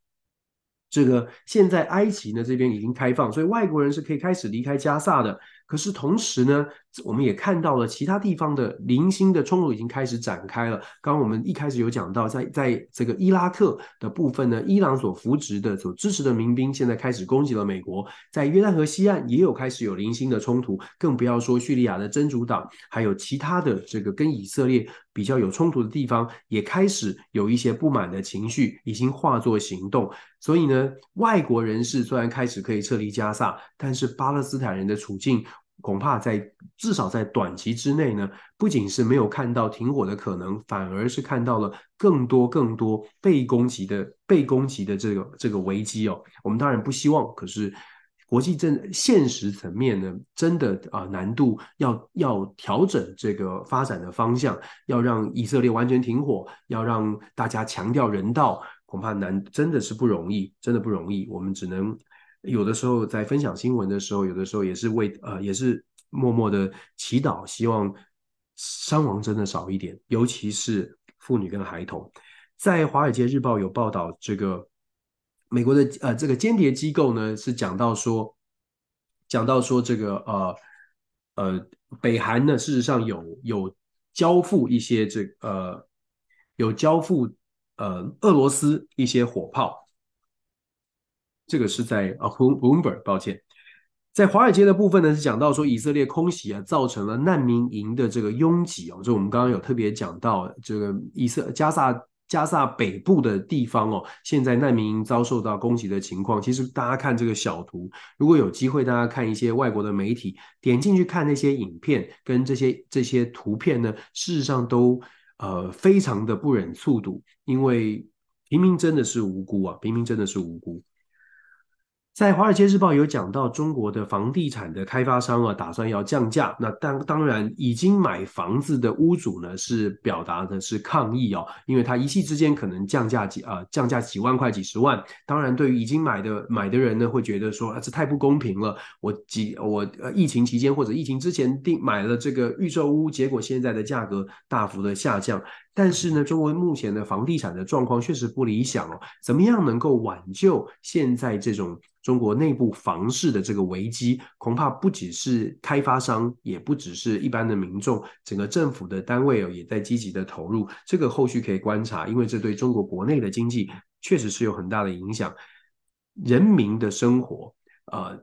这个现在埃及呢这边已经开放，所以外国人是可以开始离开加萨的。可是同时呢，我们也看到了其他地方的零星的冲突已经开始展开了。刚刚我们一开始有讲到，在在这个伊拉克的部分呢，伊朗所扶植的、所支持的民兵现在开始攻击了美国。在约旦河西岸也有开始有零星的冲突，更不要说叙利亚的真主党，还有其他的这个跟以色列比较有冲突的地方，也开始有一些不满的情绪，已经化作行动。所以呢，外国人士虽然开始可以撤离加萨，但是巴勒斯坦人的处境恐怕在至少在短期之内呢，不仅是没有看到停火的可能，反而是看到了更多更多被攻击的被攻击的这个这个危机哦。我们当然不希望，可是国际政现实层面呢，真的啊难度要要调整这个发展的方向，要让以色列完全停火，要让大家强调人道。恐怕难，真的是不容易，真的不容易。我们只能有的时候在分享新闻的时候，有的时候也是为呃，也是默默的祈祷，希望伤亡真的少一点，尤其是妇女跟孩童。在《华尔街日报》有报道，这个美国的呃这个间谍机构呢是讲到说，讲到说这个呃呃北韩呢事实上有有交付一些这、呃有交付。呃，俄罗斯一些火炮，这个是在啊，Bloomberg，抱歉，在华尔街的部分呢是讲到说以色列空袭啊，造成了难民营的这个拥挤哦，就我们刚刚有特别讲到这个以色加萨加萨北部的地方哦，现在难民营遭受到攻击的情况，其实大家看这个小图，如果有机会大家看一些外国的媒体，点进去看那些影片跟这些这些图片呢，事实上都。呃，非常的不忍卒睹，因为平民真的是无辜啊，平民真的是无辜。在《华尔街日报》有讲到，中国的房地产的开发商啊，打算要降价。那当当然，已经买房子的屋主呢，是表达的是抗议哦，因为他一夕之间可能降价几啊、呃，降价几万块、几十万。当然，对于已经买的买的人呢，会觉得说啊，这太不公平了。我几我呃疫情期间或者疫情之前定买了这个预售屋，结果现在的价格大幅的下降。但是呢，中国目前的房地产的状况确实不理想哦。怎么样能够挽救现在这种中国内部房市的这个危机？恐怕不只是开发商，也不只是一般的民众，整个政府的单位哦也在积极的投入。这个后续可以观察，因为这对中国国内的经济确实是有很大的影响，人民的生活，呃，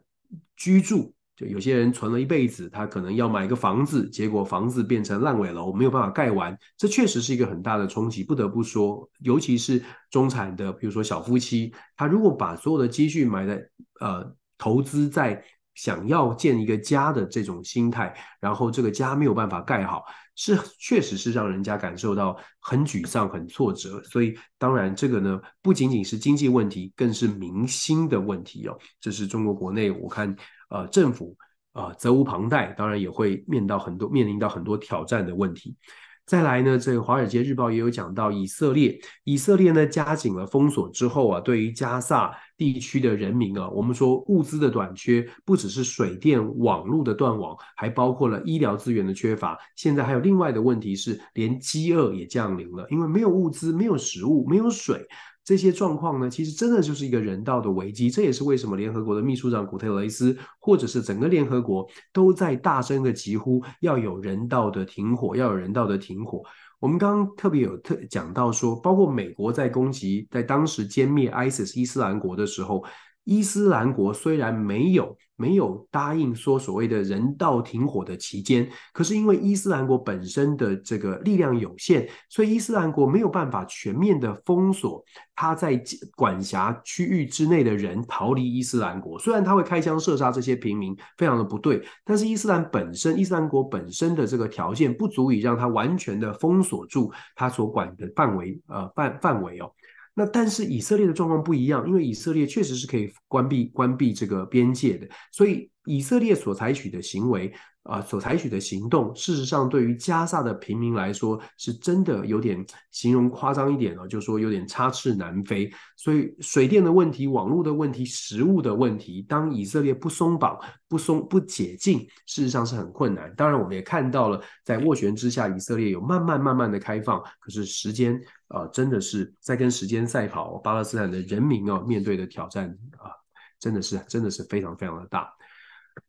居住。就有些人存了一辈子，他可能要买一个房子，结果房子变成烂尾楼，没有办法盖完，这确实是一个很大的冲击。不得不说，尤其是中产的，比如说小夫妻，他如果把所有的积蓄买在呃投资在想要建一个家的这种心态，然后这个家没有办法盖好，是确实是让人家感受到很沮丧、很挫折。所以当然这个呢，不仅仅是经济问题，更是民心的问题哦。这是中国国内我看。呃，政府啊，责无旁贷，当然也会面到很多面临到很多挑战的问题。再来呢，这个《华尔街日报》也有讲到，以色列，以色列呢加紧了封锁之后啊，对于加萨地区的人民啊，我们说物资的短缺，不只是水电网络的断网，还包括了医疗资源的缺乏。现在还有另外的问题是，连饥饿也降临了，因为没有物资，没有食物，没有水。这些状况呢，其实真的就是一个人道的危机。这也是为什么联合国的秘书长古特雷斯，或者是整个联合国都在大声的疾呼，要有人道的停火，要有人道的停火。我们刚刚特别有特讲到说，包括美国在攻击，在当时歼灭 ISIS 伊斯兰国的时候，伊斯兰国虽然没有。没有答应说所谓的人道停火的期间，可是因为伊斯兰国本身的这个力量有限，所以伊斯兰国没有办法全面的封锁他在管辖区域之内的人逃离伊斯兰国。虽然他会开枪射杀这些平民，非常的不对，但是伊斯兰本身，伊斯兰国本身的这个条件不足以让他完全的封锁住他所管的范围，呃，范范围哦。那但是以色列的状况不一样，因为以色列确实是可以关闭关闭这个边界的，所以以色列所采取的行为。啊，所采取的行动，事实上对于加萨的平民来说，是真的有点形容夸张一点哦，就说有点插翅难飞。所以水电的问题、网络的问题、食物的问题，当以色列不松绑、不松不解禁，事实上是很困难。当然，我们也看到了，在斡旋之下，以色列有慢慢慢慢的开放，可是时间啊、真的是在跟时间赛跑。巴勒斯坦的人民啊，面对的挑战啊，真的是真的是非常非常的大。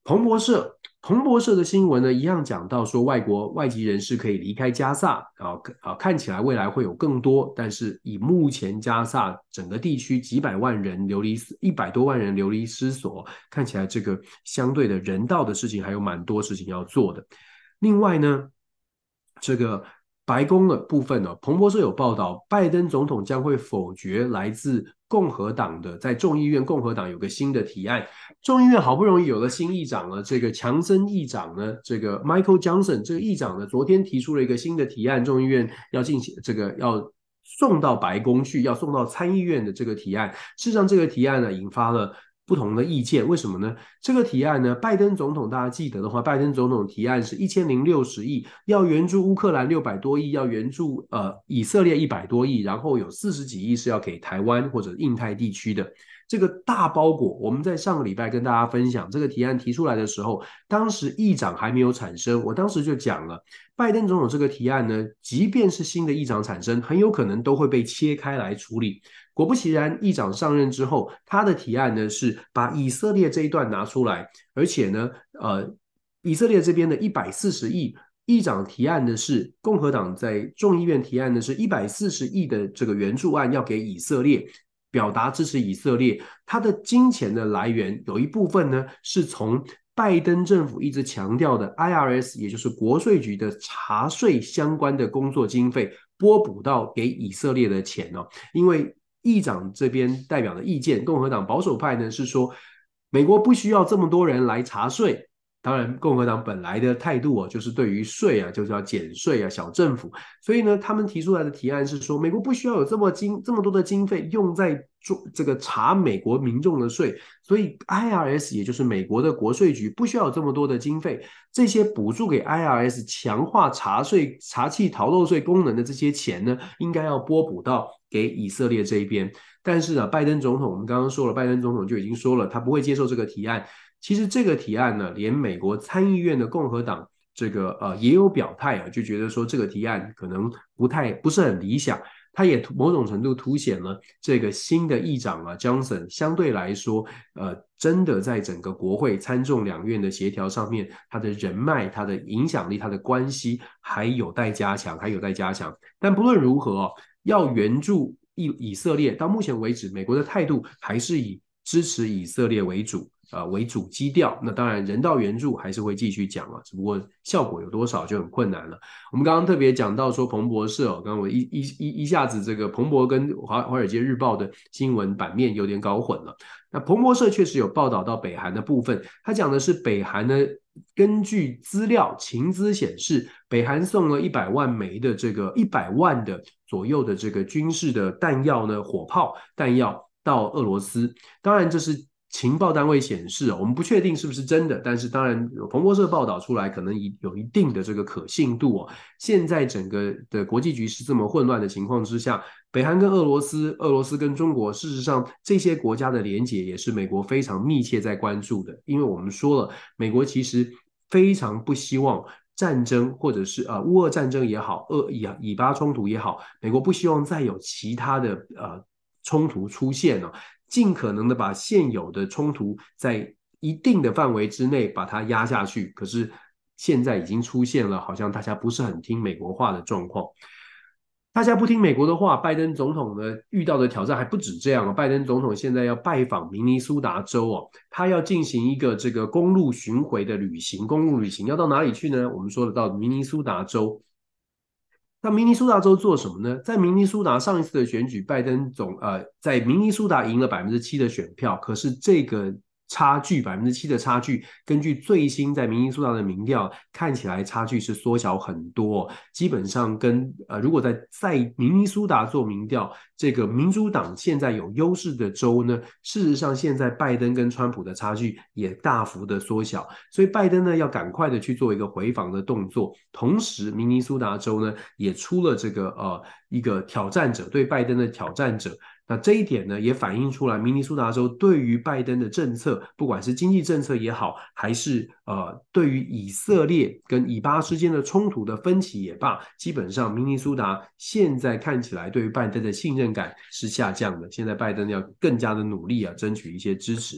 彭博社。彭博社的新闻呢，一样讲到说，外国外籍人士可以离开加萨啊啊，看起来未来会有更多，但是以目前加萨整个地区几百万人流离一百多万人流离失所，看起来这个相对的人道的事情还有蛮多事情要做的。另外呢，这个。白宫的部分呢，彭博社有报道，拜登总统将会否决来自共和党的，在众议院共和党有个新的提案。众议院好不容易有了新议长了，这个强森议长呢，这个 Michael Johnson 这个议长呢，昨天提出了一个新的提案，众议院要进行这个要送到白宫去，要送到参议院的这个提案。事实上，这个提案呢，引发了。不同的意见，为什么呢？这个提案呢，拜登总统大家记得的话，拜登总统提案是一千零六十亿，要援助乌克兰六百多亿，要援助呃以色列一百多亿，然后有四十几亿是要给台湾或者印太地区的。这个大包裹，我们在上个礼拜跟大家分享这个提案提出来的时候，当时议长还没有产生，我当时就讲了，拜登总统这个提案呢，即便是新的议长产生，很有可能都会被切开来处理。果不其然，议长上任之后，他的提案呢是把以色列这一段拿出来，而且呢，呃，以色列这边的一百四十亿，议长提案的是共和党在众议院提案的是一百四十亿的这个援助案要给以色列。表达支持以色列，他的金钱的来源有一部分呢，是从拜登政府一直强调的 IRS，也就是国税局的查税相关的工作经费拨补到给以色列的钱哦。因为议长这边代表的意见，共和党保守派呢是说，美国不需要这么多人来查税。当然，共和党本来的态度啊，就是对于税啊，就是要减税啊，小政府。所以呢，他们提出来的提案是说，美国不需要有这么经这么多的经费用在做这个查美国民众的税。所以 IRS 也就是美国的国税局不需要有这么多的经费，这些补助给 IRS 强化查税、查缉逃漏税功能的这些钱呢，应该要拨补到给以色列这一边。但是呢，拜登总统我们刚刚说了，拜登总统就已经说了，他不会接受这个提案。其实这个提案呢，连美国参议院的共和党这个呃也有表态啊，就觉得说这个提案可能不太不是很理想。他也某种程度凸显了这个新的议长啊，Johnson 相对来说，呃，真的在整个国会参众两院的协调上面，他的人脉、他的影响力、他的关系还有待加强，还有待加强。但不论如何，要援助以以色列，到目前为止，美国的态度还是以支持以色列为主。呃，为主基调，那当然人道援助还是会继续讲了，只不过效果有多少就很困难了。我们刚刚特别讲到说彭博社哦，刚刚我一一一一下子这个彭博跟华华尔街日报的新闻版面有点搞混了。那彭博社确实有报道到北韩的部分，他讲的是北韩呢，根据资料情资显示，北韩送了一百万枚的这个一百万的左右的这个军事的弹药呢，火炮弹药到俄罗斯，当然这是。情报单位显示，我们不确定是不是真的，但是当然有彭博社报道出来，可能有一定的这个可信度哦。现在整个的国际局势这么混乱的情况之下，北韩跟俄罗斯、俄罗斯跟中国，事实上这些国家的连结也是美国非常密切在关注的。因为我们说了，美国其实非常不希望战争，或者是呃乌俄战争也好，俄以以巴冲突也好，美国不希望再有其他的呃冲突出现了。尽可能的把现有的冲突在一定的范围之内把它压下去，可是现在已经出现了好像大家不是很听美国话的状况。大家不听美国的话，拜登总统呢遇到的挑战还不止这样。哦拜登总统现在要拜访明尼苏达州哦，他要进行一个这个公路巡回的旅行。公路旅行要到哪里去呢？我们说的到明尼苏达州。那明尼苏达州做什么呢？在明尼苏达上一次的选举，拜登总呃在明尼苏达赢了百分之七的选票，可是这个。差距百分之七的差距，根据最新在明尼苏达的民调，看起来差距是缩小很多。基本上跟呃，如果在在明尼苏达做民调，这个民主党现在有优势的州呢，事实上现在拜登跟川普的差距也大幅的缩小。所以拜登呢要赶快的去做一个回访的动作。同时，明尼苏达州呢也出了这个呃一个挑战者，对拜登的挑战者。那这一点呢，也反映出来，明尼苏达州对于拜登的政策，不管是经济政策也好，还是呃，对于以色列跟以巴之间的冲突的分歧也罢，基本上明尼苏达现在看起来对于拜登的信任感是下降的。现在拜登要更加的努力啊，争取一些支持。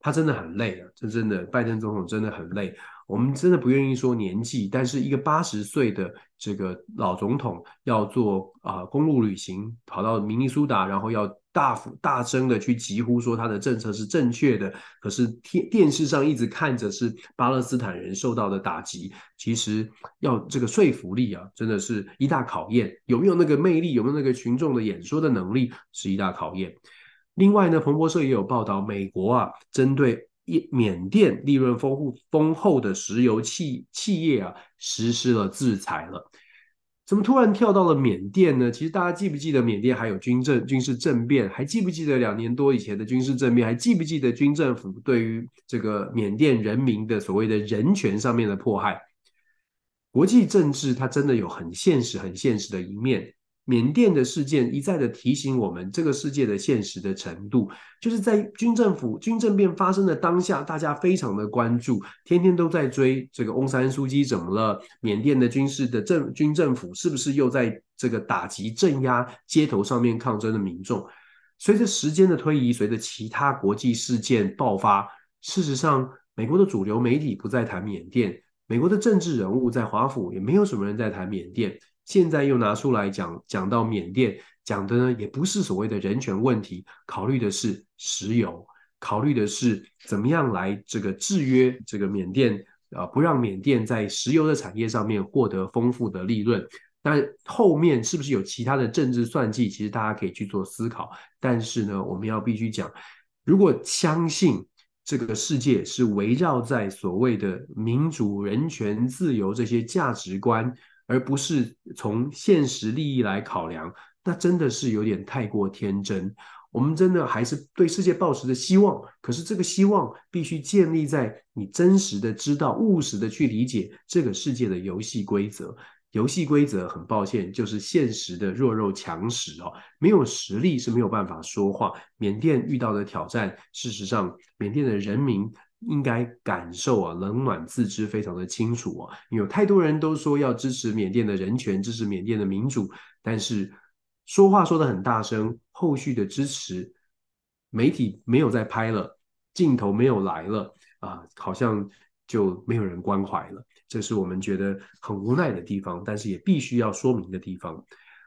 他真的很累啊，这真的，拜登总统真的很累。我们真的不愿意说年纪，但是一个八十岁的这个老总统要做啊、公路旅行，跑到明尼苏达，然后要大幅大声的去疾呼说他的政策是正确的，可是电电视上一直看着是巴勒斯坦人受到的打击，其实要这个说服力啊，真的是一大考验。有没有那个魅力？有没有那个群众的演说的能力？是一大考验。另外呢，彭博社也有报道，美国啊，针对缅甸利润丰富丰厚的石油企企业啊，实施了制裁了。怎么突然跳到了缅甸呢？其实大家记不记得缅甸还有军政军事政变？还记不记得两年多以前的军事政变？还记不记得军政府对于这个缅甸人民的所谓的人权上面的迫害？国际政治它真的有很现实、很现实的一面。缅甸的事件一再的提醒我们，这个世界的现实的程度，就是在军政府军政变发生的当下，大家非常的关注，天天都在追这个翁山苏姬怎么了？缅甸的军事的政军政府是不是又在这个打击镇压街头上面抗争的民众？随着时间的推移，随着其他国际事件爆发，事实上，美国的主流媒体不再谈缅甸，美国的政治人物在华府也没有什么人在谈缅甸。现在又拿出来讲，讲到缅甸，讲的呢也不是所谓的人权问题，考虑的是石油，考虑的是怎么样来这个制约这个缅甸，啊，不让缅甸在石油的产业上面获得丰富的利润。但后面是不是有其他的政治算计？其实大家可以去做思考。但是呢，我们要必须讲，如果相信这个世界是围绕在所谓的民主、人权、自由这些价值观。而不是从现实利益来考量，那真的是有点太过天真。我们真的还是对世界抱持着希望，可是这个希望必须建立在你真实的知道、务实的去理解这个世界的游戏规则。游戏规则很抱歉，就是现实的弱肉强食哦，没有实力是没有办法说话。缅甸遇到的挑战，事实上，缅甸的人民。应该感受啊，冷暖自知非常的清楚啊。有太多人都说要支持缅甸的人权，支持缅甸的民主，但是说话说得很大声，后续的支持媒体没有再拍了，镜头没有来了啊，好像就没有人关怀了。这是我们觉得很无奈的地方，但是也必须要说明的地方。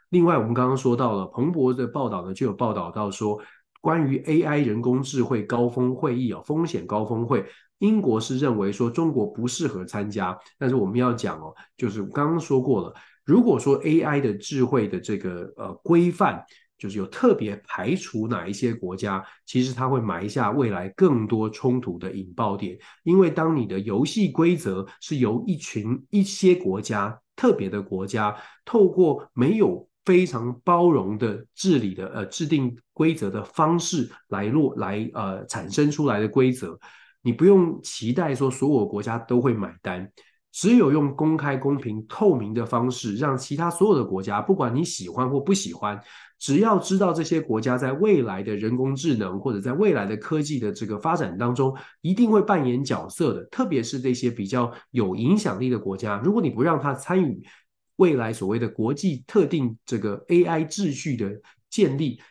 另外，我们刚刚说到了彭博的报道呢，就有报道到说。关于 AI 人工智慧高峰会议哦，风险高峰会，英国是认为说中国不适合参加，但是我们要讲哦，就是刚刚说过了，如果说 AI 的智慧的这个呃规范，就是有特别排除哪一些国家，其实它会埋下未来更多冲突的引爆点，因为当你的游戏规则是由一群一些国家特别的国家透过没有。非常包容的治理的呃制定规则的方式来落来呃产生出来的规则，你不用期待说所有国家都会买单，只有用公开、公平、透明的方式，让其他所有的国家，不管你喜欢或不喜欢，只要知道这些国家在未来的人工智能或者在未来的科技的这个发展当中，一定会扮演角色的，特别是这些比较有影响力的国家，如果你不让他参与。未来所谓的国际特定这个 AI 秩序的建立，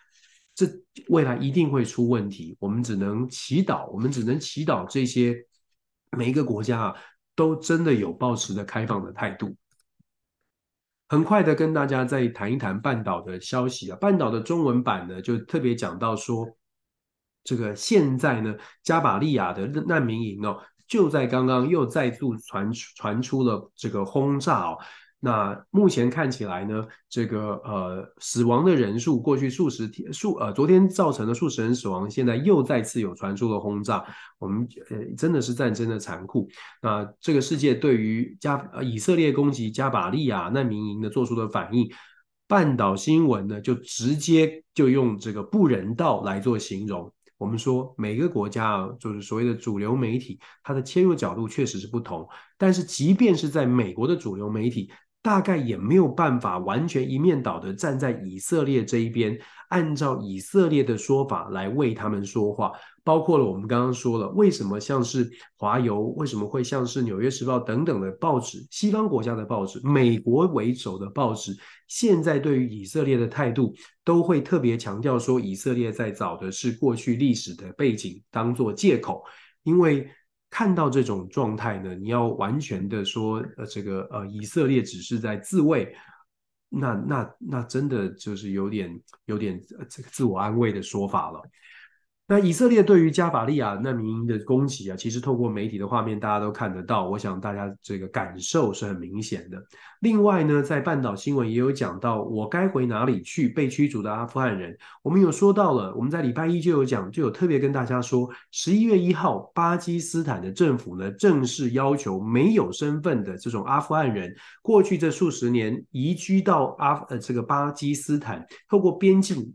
这未来一定会出问题。我们只能祈祷，我们只能祈祷这些每一个国家啊，都真的有抱持的开放的态度。很快的跟大家再谈一谈半岛的消息啊，半岛的中文版呢就特别讲到说，这个现在呢加巴利亚的难民营哦，就在刚刚又再度传传出了这个轰炸哦。那目前看起来呢，这个呃死亡的人数，过去数十天数呃昨天造成的数十人死亡，现在又再次有传出了轰炸，我们呃真的是战争的残酷。那这个世界对于加呃以色列攻击加巴利亚难民营的做出的反应，半岛新闻呢就直接就用这个不人道来做形容。我们说每个国家啊，就是所谓的主流媒体，它的切入角度确实是不同，但是即便是在美国的主流媒体。大概也没有办法完全一面倒的站在以色列这一边，按照以色列的说法来为他们说话，包括了我们刚刚说了，为什么像是华邮，为什么会像是纽约时报等等的报纸，西方国家的报纸，美国为首的报纸，现在对于以色列的态度都会特别强调说，以色列在找的是过去历史的背景当做借口，因为。看到这种状态呢，你要完全的说，呃，这个呃，以色列只是在自卫，那那那真的就是有点有点这个自我安慰的说法了。那以色列对于加法利亚难民的攻击啊，其实透过媒体的画面，大家都看得到。我想大家这个感受是很明显的。另外呢，在半岛新闻也有讲到，我该回哪里去？被驱逐的阿富汗人，我们有说到了。我们在礼拜一就有讲，就有特别跟大家说，十一月一号，巴基斯坦的政府呢，正式要求没有身份的这种阿富汗人，过去这数十年移居到阿呃这个巴基斯坦，透过边境。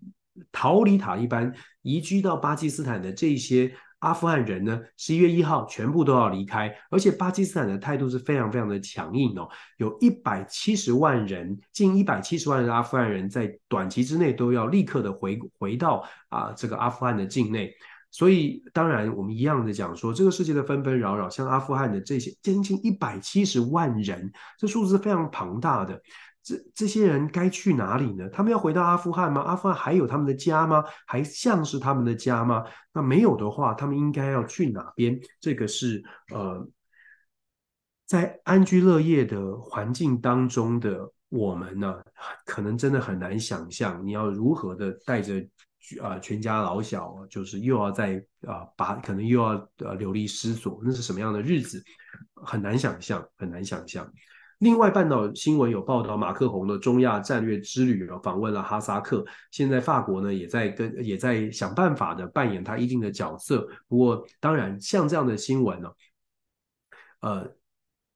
逃离塔利班移居到巴基斯坦的这些阿富汗人呢，十一月一号全部都要离开，而且巴基斯坦的态度是非常非常的强硬哦，有一百七十万人，近一百七十万的阿富汗人在短期之内都要立刻的回回到啊这个阿富汗的境内，所以当然我们一样的讲说，这个世界的纷纷扰扰，像阿富汗的这些将近一百七十万人，这数字是非常庞大的。这这些人该去哪里呢？他们要回到阿富汗吗？阿富汗还有他们的家吗？还像是他们的家吗？那没有的话，他们应该要去哪边？这个是呃，在安居乐业的环境当中的我们呢，可能真的很难想象，你要如何的带着啊、全家老小，就是又要在啊把可能又要呃流离失所，那是什么样的日子？很难想象，很难想象。另外，半岛新闻有报道，马克宏的中亚战略之旅访问了哈萨克。现在法国呢，也在跟也在想办法的扮演他一定的角色。不过，当然像这样的新闻呢，呃，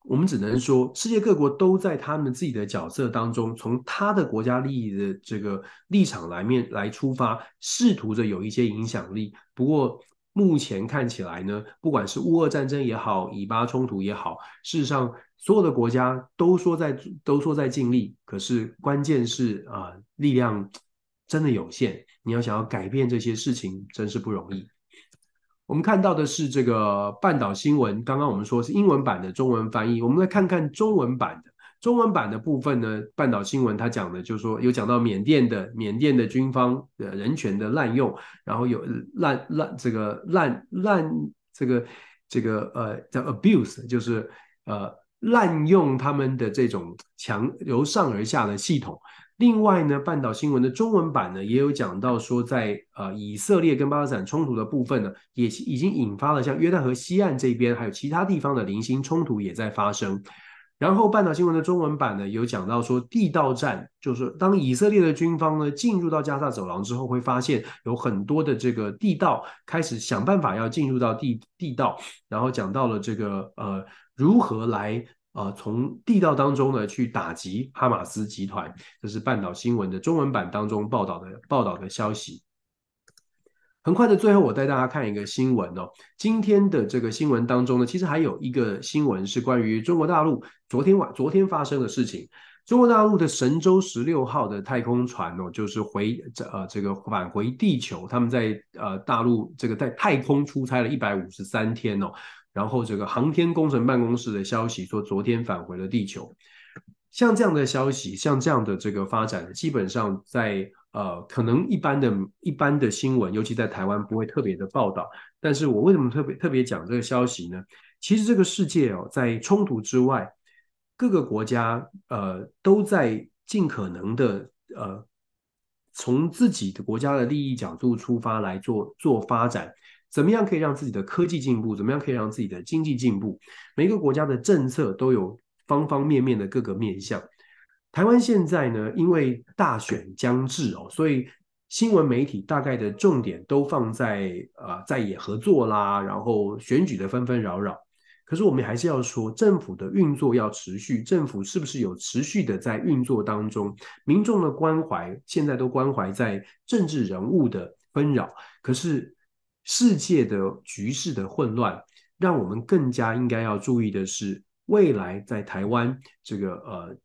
我们只能说，世界各国都在他们自己的角色当中，从他的国家利益的这个立场来面来出发，试图着有一些影响力。不过，目前看起来呢，不管是乌俄战争也好，以巴冲突也好，事实上所有的国家都说在都说在尽力，可是关键是啊、力量真的有限。你要想要改变这些事情，真是不容易。我们看到的是这个半岛新闻，刚刚我们说是英文版的中文翻译，我们来看看中文版的。中文版的部分呢，半岛新闻他讲的就是说有讲到缅甸的缅甸的军方的人权的滥用，然后有滥滥这个滥滥这个这个呃叫 abuse，就是呃滥用他们的这种强由上而下的系统。另外呢，半岛新闻的中文版呢也有讲到说在，在呃以色列跟巴勒斯坦冲突的部分呢，也已经引发了像约旦河西岸这边还有其他地方的零星冲突也在发生。然后，半岛新闻的中文版呢，有讲到说，地道战就是当以色列的军方呢进入到加萨走廊之后，会发现有很多的这个地道开始想办法要进入到地地道，然后讲到了这个呃如何来呃从地道当中呢去打击哈马斯集团，这是半岛新闻的中文版当中报道的报道的消息。很快的，最后我带大家看一个新闻哦。今天的这个新闻当中呢，其实还有一个新闻是关于中国大陆昨天晚昨天发生的事情。中国大陆的神舟十六号的太空船哦，就是回呃这个返回地球，他们在呃大陆这个在太空出差了一百五十三天哦。然后这个航天工程办公室的消息说，昨天返回了地球。像这样的消息，像这样的这个发展，基本上在。呃，可能一般的、一般的新闻，尤其在台湾不会特别的报道。但是我为什么特别特别讲这个消息呢？其实这个世界哦，在冲突之外，各个国家呃都在尽可能的呃从自己的国家的利益角度出发来做做发展。怎么样可以让自己的科技进步？怎么样可以让自己的经济进步？每个国家的政策都有方方面面的各个面向。台湾现在呢，因为大选将至哦，所以新闻媒体大概的重点都放在呃在野合作啦，然后选举的纷纷扰扰。可是我们还是要说，政府的运作要持续，政府是不是有持续的在运作当中？民众的关怀现在都关怀在政治人物的纷扰，可是世界的局势的混乱，让我们更加应该要注意的是，未来在台湾这个呃。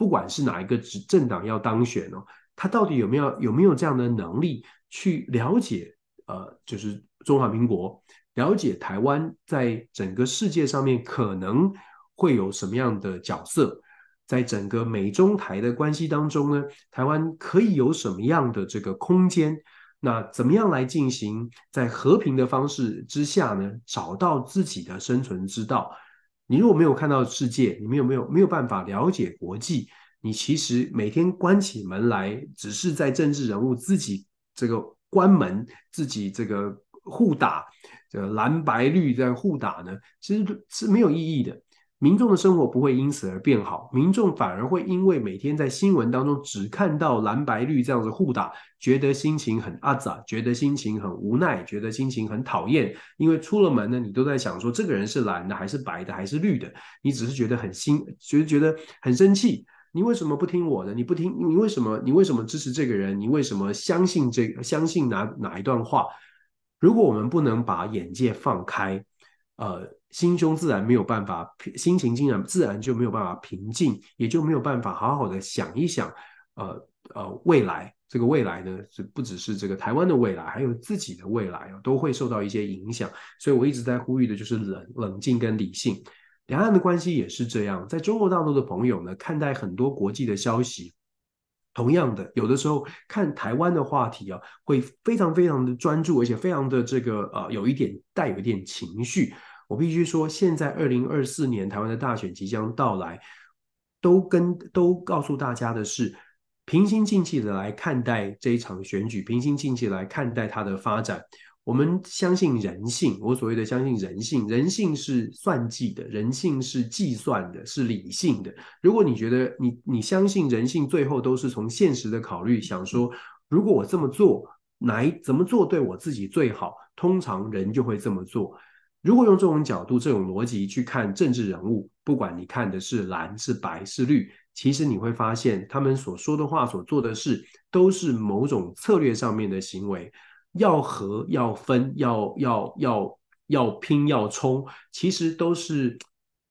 不管是哪一个执政党要当选哦，他到底有没有有没有这样的能力去了解呃，就是中华民国，了解台湾在整个世界上面可能会有什么样的角色，在整个美中台的关系当中呢，台湾可以有什么样的这个空间？那怎么样来进行在和平的方式之下呢，找到自己的生存之道？你如果没有看到世界，你没有没有没有办法了解国际，你其实每天关起门来，只是在政治人物自己这个关门，自己这个互打，这个蓝白绿在互打呢，其实是没有意义的。民众的生活不会因此而变好，民众反而会因为每天在新闻当中只看到蓝白绿这样子互打，觉得心情很阿杂，觉得心情很无奈，觉得心情很讨厌。因为出了门呢，你都在想说这个人是蓝的还是白的还是绿的，你只是觉得很心，觉得觉得很生气。你为什么不听我的？你不听，你为什么？你为什么支持这个人？你为什么相信这个？相信哪哪一段话？如果我们不能把眼界放开，呃。心胸自然没有办法，心情竟然自然就没有办法平静，也就没有办法好好的想一想，呃呃，未来这个未来呢，是不只是这个台湾的未来，还有自己的未来都会受到一些影响。所以我一直在呼吁的就是冷冷静跟理性。两岸的关系也是这样，在中国大陆的朋友呢，看待很多国际的消息，同样的，有的时候看台湾的话题啊，会非常非常的专注，而且非常的这个呃，有一点带有一点情绪。我必须说，现在二零二四年台湾的大选即将到来，都跟都告诉大家的是，平心静气的来看待这一场选举，平心静气来看待它的发展。我们相信人性，我所谓的相信人性，人性是算计的，人性是计算的，是理性的。如果你觉得你你相信人性，最后都是从现实的考虑，想说如果我这么做，哪怎么做对我自己最好，通常人就会这么做。如果用这种角度、这种逻辑去看政治人物，不管你看的是蓝、是白、是绿，其实你会发现他们所说的话、所做的事，都是某种策略上面的行为。要和、要分、要要要要拼、要冲，其实都是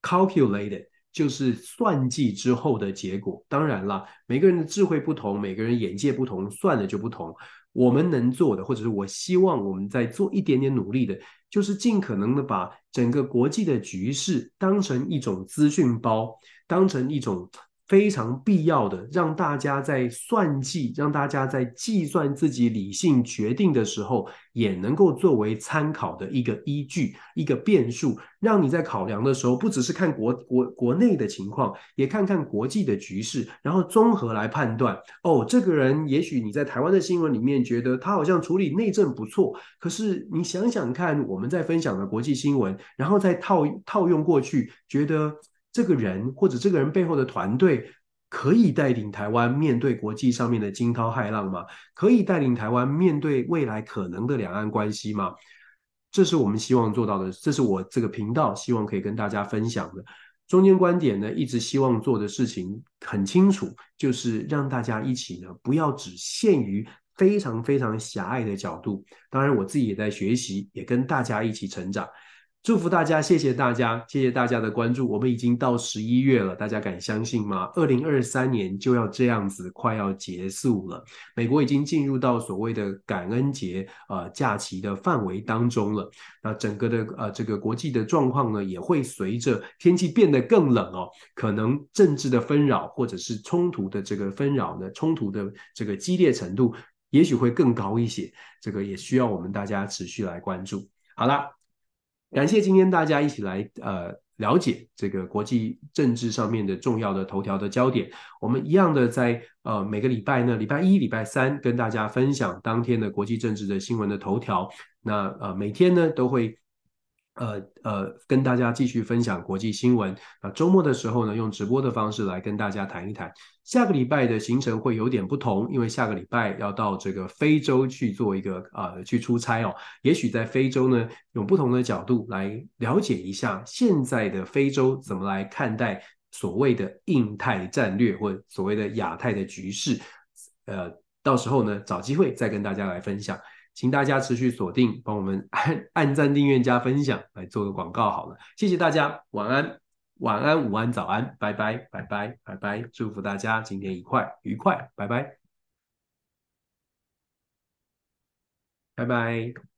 calculated，就是算计之后的结果。当然了，每个人的智慧不同，每个人眼界不同，算的就不同。我们能做的，或者是我希望我们在做一点点努力的，就是尽可能的把整个国际的局势当成一种资讯包，当成一种。非常必要的，让大家在算计，让大家在计算自己理性决定的时候，也能够作为参考的一个依据、一个变数，让你在考量的时候，不只是看国国国内的情况，也看看国际的局势，然后综合来判断。哦，这个人也许你在台湾的新闻里面觉得他好像处理内政不错，可是你想想看，我们在分享的国际新闻，然后再套套用过去，觉得。这个人或者这个人背后的团队可以带领台湾面对国际上面的惊涛骇浪吗？可以带领台湾面对未来可能的两岸关系吗？这是我们希望做到的，这是我这个频道希望可以跟大家分享的。中间观点呢，一直希望做的事情很清楚，就是让大家一起呢，不要只限于非常非常狭隘的角度。当然，我自己也在学习，也跟大家一起成长。祝福大家，谢谢大家，谢谢大家的关注。我们已经到十一月了，大家敢相信吗？二零二三年就要这样子快要结束了，美国已经进入到所谓的感恩节呃假期的范围当中了。那整个的呃这个国际的状况呢，也会随着天气变得更冷哦，可能政治的纷扰或者是冲突的这个纷扰呢，冲突的这个激烈程度也许会更高一些。这个也需要我们大家持续来关注。好了。感谢今天大家一起来呃了解这个国际政治上面的重要的头条的焦点。我们一样的在呃每个礼拜呢，礼拜一、礼拜三跟大家分享当天的国际政治的新闻的头条。那呃每天呢都会。呃呃，跟大家继续分享国际新闻。那周末的时候呢，用直播的方式来跟大家谈一谈。下个礼拜的行程会有点不同，因为下个礼拜要到这个非洲去做一个呃去出差哦。也许在非洲呢，用不同的角度来了解一下现在的非洲怎么来看待所谓的印太战略或所谓的亚太的局势。呃，到时候呢，找机会再跟大家来分享。请大家持续锁定，帮我们按按赞、订阅、加分享，来做个广告好了。谢谢大家，晚安，晚安，午安，早安，拜拜，拜拜，拜拜，祝福大家今天愉快，愉快，拜拜，拜拜。